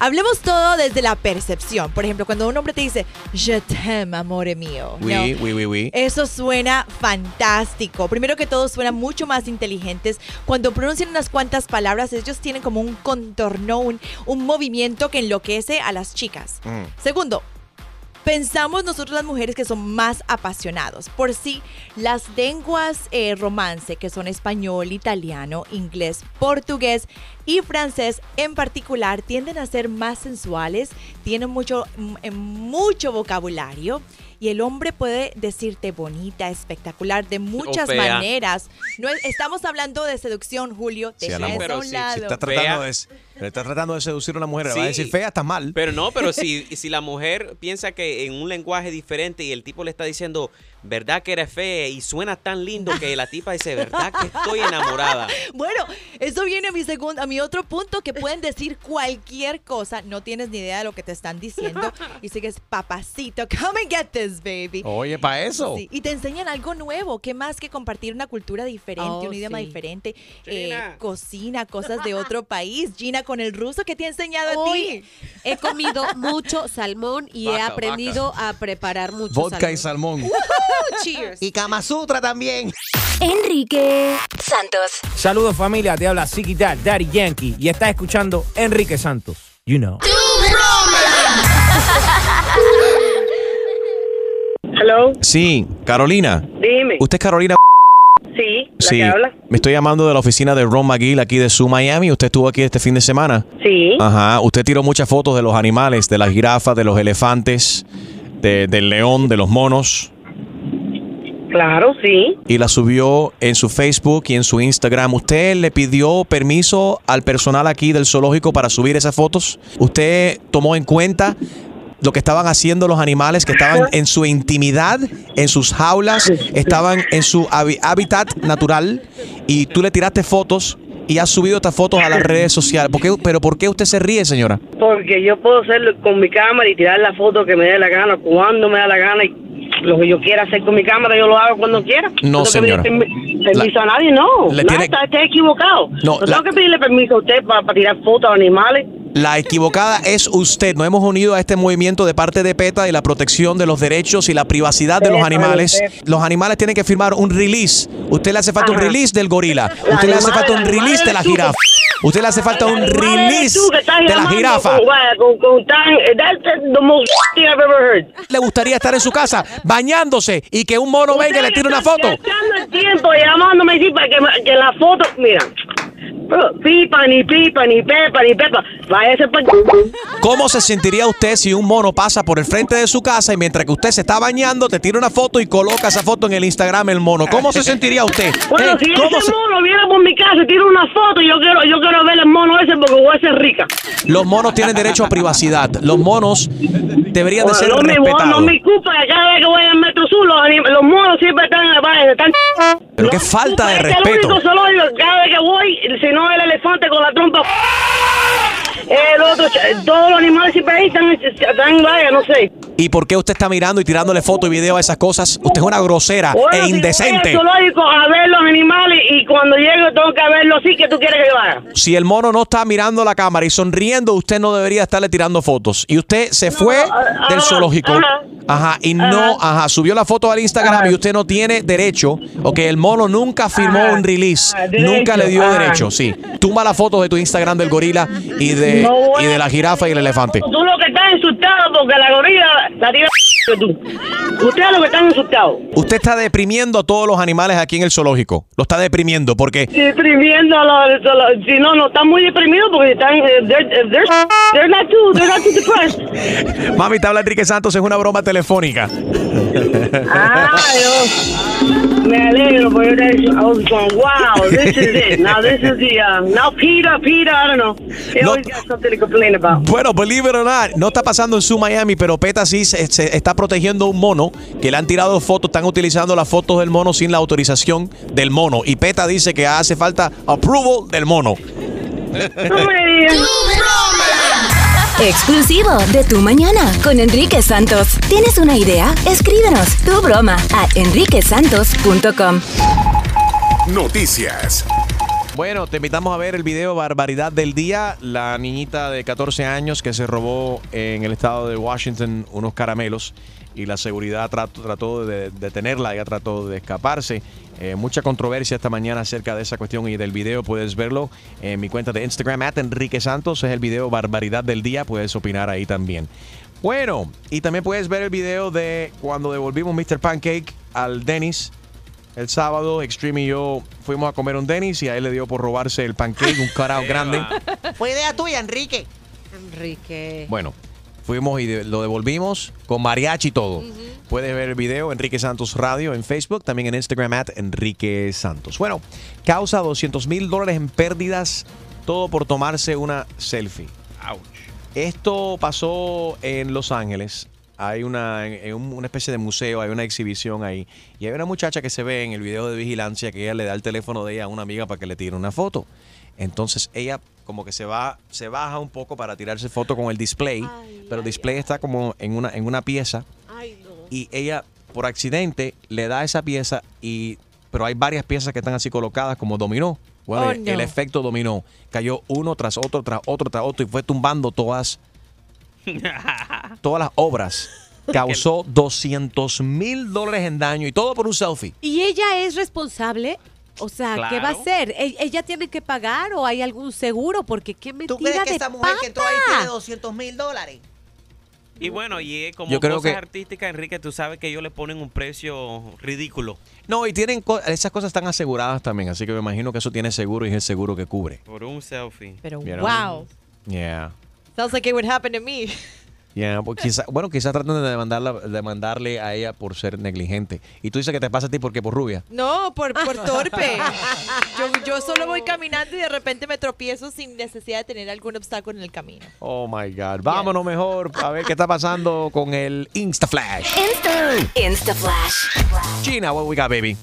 Hablemos todo desde la percepción. Por ejemplo, cuando un hombre te dice, je t'aime, amore mío. Oui, ¿no? oui, oui, oui. Eso suena fantástico. Primero que todo, suenan mucho más inteligentes. Cuando pronuncian unas cuantas palabras, ellos tienen como un contorno, un, un movimiento que enloquece a las chicas. Mm. Segundo, pensamos nosotros las mujeres que son más apasionados. Por sí, las lenguas eh, romance, que son español, italiano, inglés, portugués y francés en particular, tienden a ser más sensuales, tienen mucho, mm, eh, mucho vocabulario. Y el hombre puede decirte bonita, espectacular, de muchas maneras. No es- estamos hablando de seducción, Julio. Si a un si- lado. si está tratando de, está tratando de seducir a una mujer, le va a decir fea, está mal. Pero no, pero si, si la mujer piensa que en un lenguaje diferente y el tipo le está diciendo, verdad que eres fea y suena tan lindo que la tipa dice, verdad que estoy enamorada. Bueno, eso viene a mi segundo, a mi otro punto que pueden decir cualquier cosa, no tienes ni idea de lo que te están diciendo y sigues papacito, come and get this baby. Oye, para eso. Sí, y te enseñan algo nuevo, ¿qué más que compartir una cultura diferente, Oh, un idioma sí. diferente, eh, cocina, cosas de otro país? Gina, con el ruso, ¿qué te ha enseñado a Hoy ti? he comido mucho salmón y he Vaca, aprendido a preparar mucho Vodka y salmón. Cheers. Y Kama Sutra también. Enrique Santos. Saludos familia, te habla Dad, Daddy Yankee y estás escuchando Enrique Santos. You know. Hello, Sí, Carolina. dime. ¿Usted es Carolina? Sí, la Sí, que habla. me estoy llamando de la oficina de Ron McGill aquí de Su Miami. Usted estuvo aquí este fin de semana. Sí. Ajá, usted tiró muchas fotos de los animales, de las jirafas, de los elefantes, de- del león, de los monos. Claro, sí. Y las subió en su Facebook y en su Instagram. ¿Usted le pidió permiso al personal aquí del zoológico para subir esas fotos? ¿Usted tomó en cuenta lo que estaban haciendo los animales que estaban en su intimidad, en sus jaulas, estaban en su hábitat natural y tú le tiraste fotos y has subido estas fotos a las redes sociales? ¿Por qué- ¿Pero por qué usted se ríe, señora? Porque yo puedo hacerlo con mi cámara y tirar la foto que me dé la gana, cuando me da la gana y lo que yo quiera hacer con mi cámara, yo lo hago cuando quiera. No, tengo que señora. pedir permi- permiso a nadie, no. le tiene- está, está equivocado. No, No, la- tengo que pedirle permiso a usted para, para tirar fotos a animales. La equivocada es usted. Nos hemos unido a este movimiento de parte de PETA y la protección de los derechos y la privacidad de los animales. Los animales tienen que firmar un release. Usted le hace falta un release del gorila. La Usted le hace falta un release de la jirafa. Usted le hace falta un release de la jirafa. ¿Le gustaría estar en su casa bañándose y que un mono venga y le tire una foto? Tiempo llamándome para que la foto, mira, bro, pipa, ni pipa, ni pepa, ni pepa, váyase para ¿Cómo se sentiría usted si un mono pasa por el frente de su casa y mientras que usted se está bañando te tira una foto y coloca esa foto en el Instagram el mono? ¿Cómo se sentiría usted? Bueno, ¿Eh? si ¿Cómo ese se- mono viene por mi casa y tira una foto, yo quiero, yo quiero ver el mono ese porque voy a ser rica. Los monos tienen derecho a privacidad. Los monos deberían de ser no, me, no respetados. me culpa que cada vez que voy al Metro Sur, los, monos siempre están, vaya, están Pero qué falta de el respeto. único zoológico, cada vez que voy, si no el elefante con la trompa, el otro, todos los animales siempre ahí están, están vaya, no sé. ¿Y por qué usted está mirando y tirándole foto y video a esas cosas? Usted es una grosera Bueno, e si voy al indecente. zoológico a ver los animales y cuando llego tengo que verlo así, que tú quieres que yo haga? Si el mono no está mirando la cámara y sonriendo, usted no debería estarle tirando fotos. Y usted se fue del ajá, zoológico. ajá. Ajá, y no, ajá, subió la foto al Instagram y usted no tiene derecho. Ok, el mono nunca firmó un release. nunca le dio derecho, sí. Tumba la foto de tu Instagram del gorila y de, No voy y de la jirafa y el elefante. Tú lo que estás insultado porque la gorila la tira que tú. Ustedes lo que están insultados. Usted está deprimiendo a todos los animales aquí en el zoológico. Lo está deprimiendo porque Deprimiendo a los, a los- si no, no están muy deprimidos porque están, eh, they're, they're, they're not too, they're not too depressed. Mami, te habla Enrique Santos, es una broma telefónica. Ah, Dios. Me alegro porque yo I was going, wow, this is it. Now this is the, uh, now Peter, Peter, I don't know. They No. always got something to complain about. Bueno, believe it or not, no está pasando en su Miami, pero PETA sí se, se está protegiendo un mono que le han tirado fotos, están utilizando las fotos del mono sin la autorización del mono. Y PETA dice que hace falta approval del mono. No me digas. Exclusivo de Tu Mañana con Enrique Santos. ¿Tienes una idea? Escríbenos tu broma a enriquesantos.com. Noticias. Bueno, te invitamos a ver el video Barbaridad del Día. La niñita de 14 años que se robó en el estado de Washington unos caramelos y la seguridad trató, trató de detenerla, ella trató de escaparse. Eh, mucha controversia esta mañana acerca de esa cuestión y del video. Puedes verlo en mi cuenta de Instagram, at Enrique Santos. Es el video Barbaridad del Día. Puedes opinar ahí también. Bueno, y también puedes ver el video de cuando devolvimos Mr. Pancake al Dennis. El sábado, Extreme y yo fuimos a comer un Dennis y a él le dio por robarse el pancake, un cutout grande. Fue idea tuya, Enrique. Enrique. Bueno, fuimos y de- lo devolvimos con mariachi y todo. Puedes ver el video Enrique Santos Radio en Facebook, también en Instagram at Enrique Santos. Bueno, causa 200 mil dólares en pérdidas, todo por tomarse una selfie. Esto pasó en Los Ángeles. Hay una, en un- una especie de museo, hay una exhibición ahí. Y hay una muchacha que se ve en el video de vigilancia que ella le da el teléfono de ella a una amiga para que le tire una foto. Entonces ella como que se va, se baja un poco para tirarse foto con el display, pero el display está como en una, en una pieza. Y ella, por accidente, le da esa pieza y. Pero hay varias piezas que están así colocadas como dominó. Bueno, Oh, el, no. el efecto dominó. Cayó uno tras otro, tras otro, tras otro y fue tumbando todas, todas las obras. Causó 200 mil dólares en daño y todo por un selfie. ¿Y ella es responsable? O sea, ¿qué va a hacer? ¿E- ¿Ella tiene que pagar o hay algún seguro? Porque qué mentira ¿Tú crees que de esa mujer que entró ahí pata. tiene 200 mil dólares? Y bueno, y como Yo creo cosas que- artísticas, Enrique, tú sabes que ellos le ponen un precio ridículo. No, y tienen co- esas cosas están aseguradas también, así que me imagino que eso tiene seguro y es el seguro que cubre. Por un selfie. Pero You know? wow. Yeah. Sounds like it would happen to me. Yeah, pues quizá- bueno, quizás tratan de demandarla, demandarle a ella por ser negligente. Y tú dices que te pasa a ti porque por rubia. No, por, por torpe. Yo, yo solo voy caminando y de repente me tropiezo sin necesidad de tener algún obstáculo en el camino. Oh my God. Vámonos mejor a ver qué está pasando con el InstaFlash. InstaFlash. China, what we got, baby?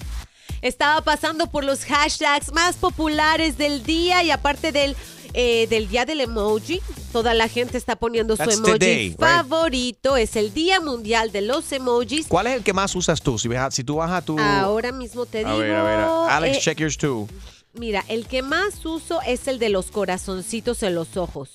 Estaba pasando por los hashtags más populares del día y aparte del, eh, del día del emoji, toda la gente está poniendo su emoji today, right? favorito. Es el Día Mundial de los Emojis. ¿Cuál es el que más usas tú? Si, si tú vas a tu... Ahora mismo te a digo. ver, a ver. Alex, eh, check yours too. Mira, el que más uso es el de los corazoncitos en los ojos.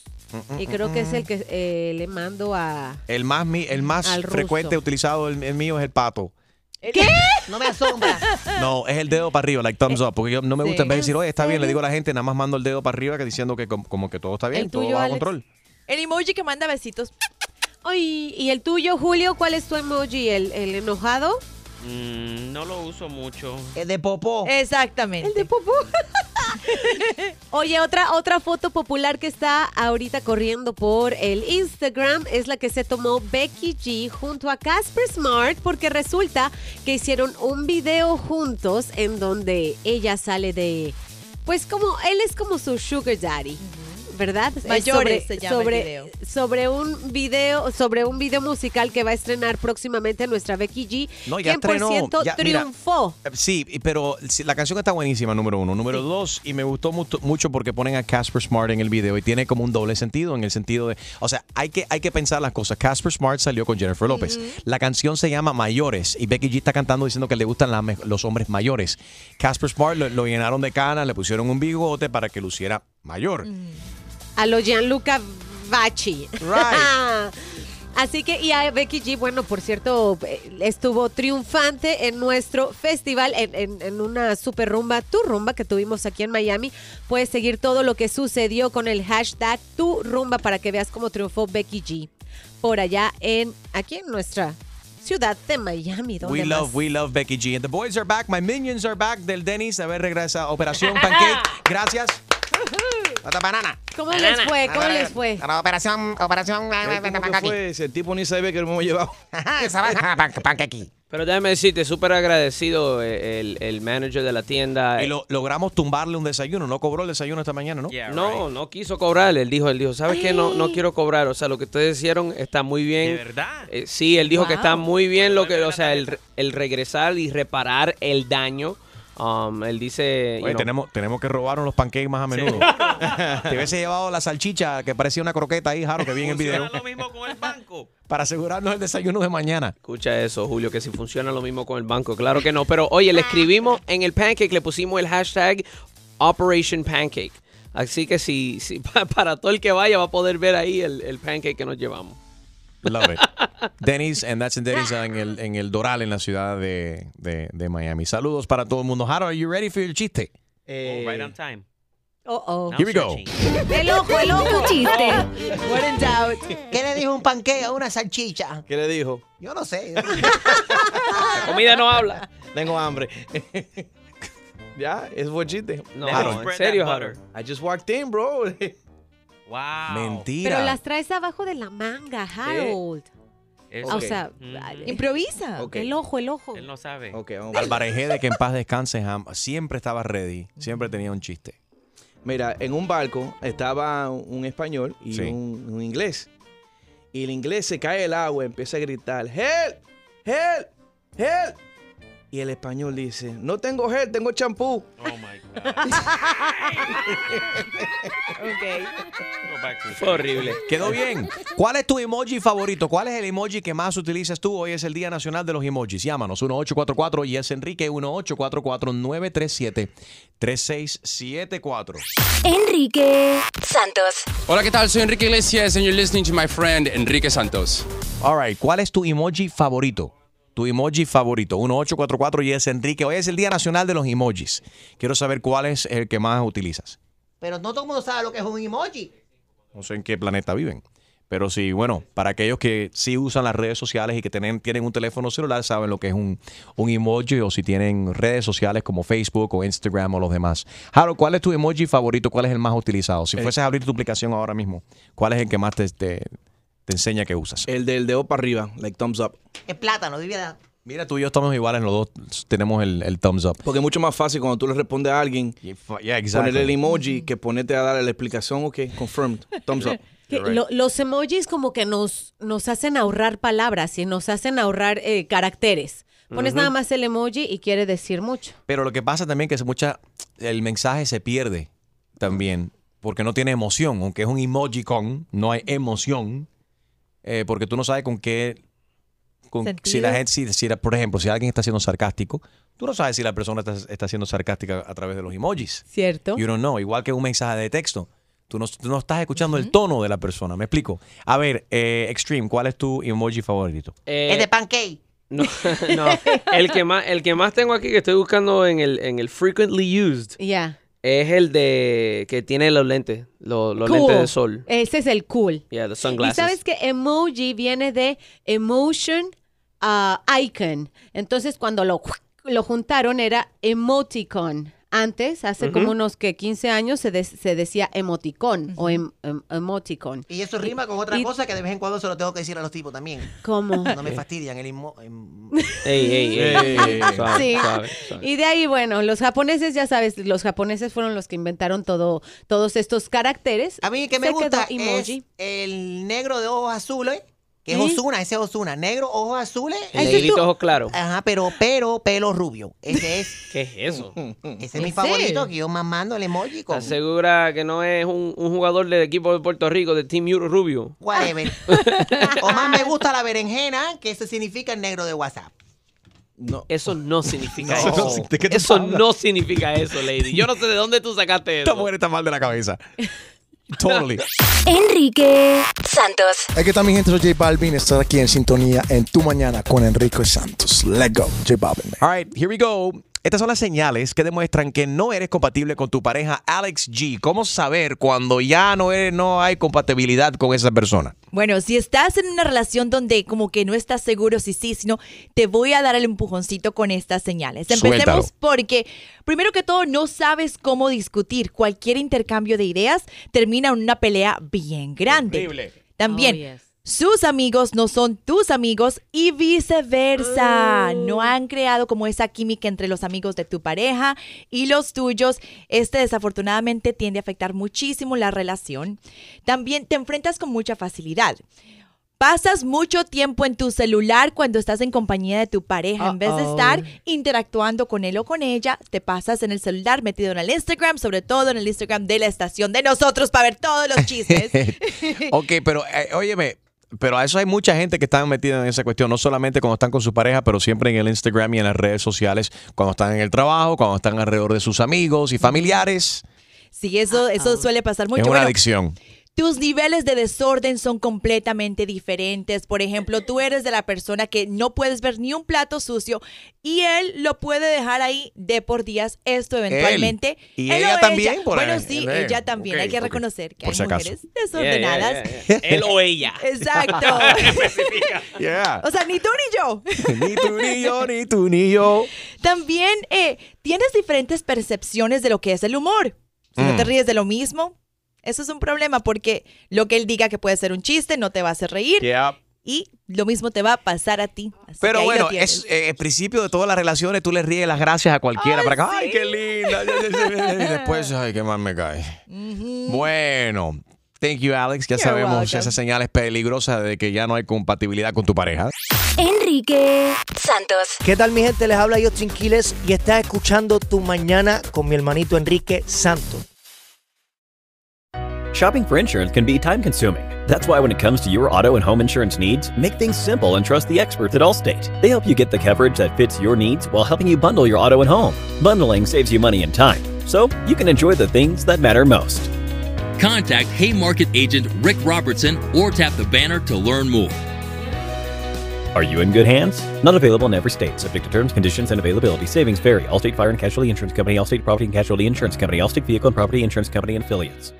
Mm, Y creo que es el que eh, le mando a... El más, mi- el más frecuente utilizado, el, el mío, es el pato. ¿Qué? No me asombra. No, es el dedo para arriba, like thumbs up. Porque yo no me gusta Sí. en vez de decir, oye, está ¿En bien, le digo a la gente, nada más mando el dedo para arriba que diciendo que com- como que todo está bien, ¿El todo tuyo, bajo Alex? control. El emoji que manda besitos. Ay, ¿y el tuyo, Julio? ¿Cuál es tu emoji? ¿El, el enojado? Mm, no lo uso mucho. El de popó. Exactamente. El de popó. Oye, otra, otra foto popular que está ahorita corriendo por el Instagram es la que se tomó Becky G junto a Casper Smart porque resulta que hicieron un video juntos en donde ella sale de, pues como, él es como su sugar daddy. ¿Verdad? Es Mayores sobre, se llama el sobre- video. sobre un video, sobre un video musical que va a estrenar próximamente nuestra Becky G, No, ya quien estrenó, por cierto ya, mira, triunfó. Eh, Sí, pero sí, la canción está buenísima, número uno. Número dos, y me gustó mucho, mucho porque ponen a Casper Smart en el video y tiene como un doble sentido, en el sentido de, o sea, hay que, hay que pensar las cosas. Casper Smart salió con Jennifer López. La canción se llama Mayores y Becky G está cantando diciendo que le gustan la los hombres mayores. Casper Smart lo, lo llenaron de canas, le pusieron un bigote para que luciera mayor. A lo Gianluca Vacci. Así que, y a Becky G, bueno, por cierto, eh, estuvo triunfante en nuestro festival, en, en- en una super rumba, tu rumba que tuvimos aquí en Miami. Puedes seguir todo lo que sucedió con el hashtag tu rumba para que veas cómo triunfó Becky G. Por allá en, aquí en nuestra ciudad de Miami. ¿dónde We más? love, we love Becky G. And the boys are back, my minions are back del Dennis. A ver, regresa Operación Pancake. Gracias. Otra banana. ¿Cómo les fue? ¿Cómo les fue? Operación, operación. ¿Cómo que fue? Ese tipo ni sabe que lo hemos llevado. Pero déjame decirte, súper agradecido eh, el, el manager de la tienda. Y lo, logramos tumbarle un desayuno. No cobró el desayuno esta mañana, ¿no? no, no quiso cobrar. Él dijo, él dijo, ¿sabes qué? No, no quiero cobrar. O sea, lo que ustedes hicieron está muy bien. ¿De verdad? Eh, sí, él dijo que está muy bien lo que, o sea, el, el regresar y reparar el daño. Um, él dice, you Oye, know, tenemos, tenemos que robarnos los pancakes más a menudo. Te hubiese llevado la salchicha que parecía una croqueta ahí, Jaro, que vi en el video. Funciona lo mismo con el banco. Para asegurarnos el desayuno de mañana. Escucha eso, Julio, que si funciona lo mismo con el banco. Claro que no. Pero oye, le escribimos en el pancake, le pusimos el hashtag Operation Pancake. Así que si, si pa- para todo el que vaya va a poder ver ahí el, el pancake que nos llevamos. Love it. Dennis, and that's in Dennis en el, en el Doral, en la ciudad de, de, de Miami. Saludos para todo el mundo. Harold, are you ready for your chiste? Oh, right on time. Oh, oh. Here we go. El ojo, el ojo. Chiste. What in doubt. ¿Qué le dijo un panqueque a una salchicha? ¿Qué le dijo? Yo no sé. La comida no habla. Tengo hambre. ya, es buen chiste. No, Harold, en serio, Harold. I just walked in, bro. Wow. Mentira. Pero las traes abajo de la manga, Harold. Eso. O sea, improvisa. Ok. El ojo, el ojo. Él no sabe. Ok, vamos. Álvarez de que en paz descanse, jam- siempre estaba ready. Siempre tenía un chiste. Mira, en un barco estaba un español y Sí. un, un inglés. Y el inglés se cae el agua, empieza a gritar, help, help, help. Y el español dice, no tengo help, tengo champú. Oh my God. Go back to horrible. Quedó bien. ¿Cuál es tu emoji favorito? ¿Cuál es el emoji que más utilizas tú? Hoy es el Día Nacional de los Emojis. Llámanos 1844 y es Enrique 1844-937-3674. Enrique Santos. Hola, ¿qué tal? Soy Enrique Iglesias and you're listening to my friend Enrique Santos. All right. ¿Cuál es tu emoji favorito? Tu emoji favorito. 1844 y es Enrique. Hoy es el Día Nacional de los Emojis. Quiero saber cuál es el que más utilizas. Pero no todo el mundo sabe lo que es un emoji. No sé en qué planeta viven. Pero sí, bueno, para aquellos que sí usan las redes sociales y que tienen, tienen un teléfono celular, saben lo que es un, un emoji o si tienen redes sociales como Facebook o Instagram o los demás. Harold, ¿cuál es tu emoji favorito? ¿Cuál es el más utilizado? Si Eh. fueses a abrir tu aplicación ahora mismo, ¿cuál es el que más te, te, te enseña que usas? El del dedo para arriba, like thumbs up. Es plátano, divida. Mira, tú y yo estamos iguales, los dos tenemos el, el thumbs up. Porque es mucho más fácil cuando tú le respondes a alguien Yeah, exactly. ponerle el emoji que ponerte a darle la explicación, ok, confirmed, thumbs up. Que lo- los emojis como que nos, nos hacen ahorrar palabras y nos hacen ahorrar eh, caracteres. Pones Ujú. nada más el emoji y quiere decir mucho. Pero lo que pasa también que es mucha, el mensaje se pierde también porque no tiene emoción, aunque es un emoji con, no hay emoción, eh, porque tú no sabes con qué, con, si la gente, si, si la- por ejemplo, si alguien está siendo sarcástico, tú no sabes si la persona está, está siendo sarcástica a través de los emojis. ¿Cierto? You don't know, igual que un mensaje de texto. Tú no, tú no estás escuchando el tono de la persona, ¿me explico? A ver, eh, Extreme, ¿cuál es tu emoji favorito? Eh, Es de pancake. No, no. El que más, el que más tengo aquí que estoy buscando en el, en el frequently used Ya. Es el de que tiene los lentes, los, los Cool. lentes de sol. Ese es el cool. Yeah, the Y sunglasses. sabes que emoji viene de emotion ah, icon. Entonces cuando lo, lo juntaron era emoticon. Antes, hace como unos que 15 años, se, de- se decía emoticon o em- em- emoticon. Y eso rima con otra Y- cosa que de vez en cuando se lo tengo que decir a los tipos también. ¿Cómo? No me fastidian el emo- em- Ey, ey, ey. Ey. Suave, Sí. suave, suave. Y de ahí, bueno, los japoneses, ya sabes, los japoneses fueron los que inventaron todo, todos estos caracteres. A mí que me Se gusta es el negro de ojos azules, que es ¿Eh? Osuna, ese es Osuna. Negro, ojos azules. El negrito ojos claros. Ajá, pero, pero, pelo rubio. Ese es, ¿Qué es eso? ese es mi ¿En favorito, que yo más mando el emoji con ¿Estás segura que no es un, un jugador del equipo de Puerto Rico, de Team Euro Rubio? whatever. o más me gusta la berenjena, que eso significa el negro de WhatsApp. No. Eso no significa No. eso. ¿De qué tú Eso no significa eso, lady. Yo no sé de dónde tú sacaste Esta eso. mujer está mal de la cabeza. Totally. Enrique Santos. Es que también gente, soy J Balvin, estar aquí en sintonía en Tu Mañana con Enrique Santos. Let's go, J Balvin. All right, here we go. Estas son las señales que demuestran que no eres compatible con tu pareja Alex G. ¿Cómo saber cuando ya no, eres, no hay compatibilidad con esa persona? Bueno, si estás en una relación donde como que no estás seguro si sí, si no, te voy a dar el empujoncito con estas señales. Empecemos Suéltalo. porque, primero que todo, no sabes cómo discutir. Cualquier intercambio de ideas termina en una pelea bien grande. También, Oh, yes. Sus amigos no son tus amigos y viceversa. No han creado como esa química entre los amigos de tu pareja y los tuyos. Este desafortunadamente tiende a afectar muchísimo la relación. También te enfrentas con mucha facilidad. Pasas mucho tiempo en tu celular cuando estás en compañía de tu pareja. En vez de estar interactuando con él o con ella, te pasas en el celular metido en el Instagram, sobre todo en el Instagram de la estación de nosotros para ver todos los chistes. ok, pero eh, óyeme, pero a eso hay mucha gente que está metida en esa cuestión, no solamente cuando están con su pareja, pero siempre en el Instagram y en las redes sociales, cuando están en el trabajo, cuando están alrededor de sus amigos y familiares. Sí, eso, eso suele pasar mucho. es una Bueno, adicción. Tus niveles de desorden son completamente diferentes. Por ejemplo, tú eres de la persona que no puedes ver ni un plato sucio y él lo puede dejar ahí de por días. Esto eventualmente. ¿Y él ella también? Por bueno, ahí. sí, ella también. Hay que reconocer que Por hay si acaso. mujeres desordenadas. Yeah, yeah, yeah. Él o ella. Exacto. Yeah. o sea, ni tú ni yo. ni tú ni yo, ni tú ni yo. También eh, tienes diferentes percepciones de lo que es el humor. Si no te Mm. ríes de lo mismo, eso es un problema porque lo que él diga que puede ser un chiste no te va a hacer reír Yeah. y lo mismo te va a pasar a ti. Así Pero bueno, es eh, el principio de todas las relaciones, tú le ríes las gracias a cualquiera para que, ay, qué linda. Y después, ay, qué mal me cae. Bueno, thank you, Alex. Ya You're sabemos welcome. esas señales peligrosas de que ya no hay compatibilidad con tu pareja. Enrique Santos. ¿Qué tal mi gente? Les habla Justin Quiles y estás escuchando Tu Mañana con mi hermanito Enrique Santos. Shopping for insurance can be time consuming. That's why, when it comes to your auto and home insurance needs, make things simple and trust the experts at Allstate. They help you get the coverage that fits your needs while helping you bundle your auto and home. Bundling saves you money and time, so you can enjoy the things that matter most. Contact Haymarket agent Rick Robertson or tap the banner to learn more. Are you in good hands? Not available in every state, subject to terms, conditions, and availability. Savings vary. Allstate Fire and Casualty Insurance Company, Allstate Property and Casualty Insurance Company, Allstate Vehicle and Property Insurance Company, and affiliates.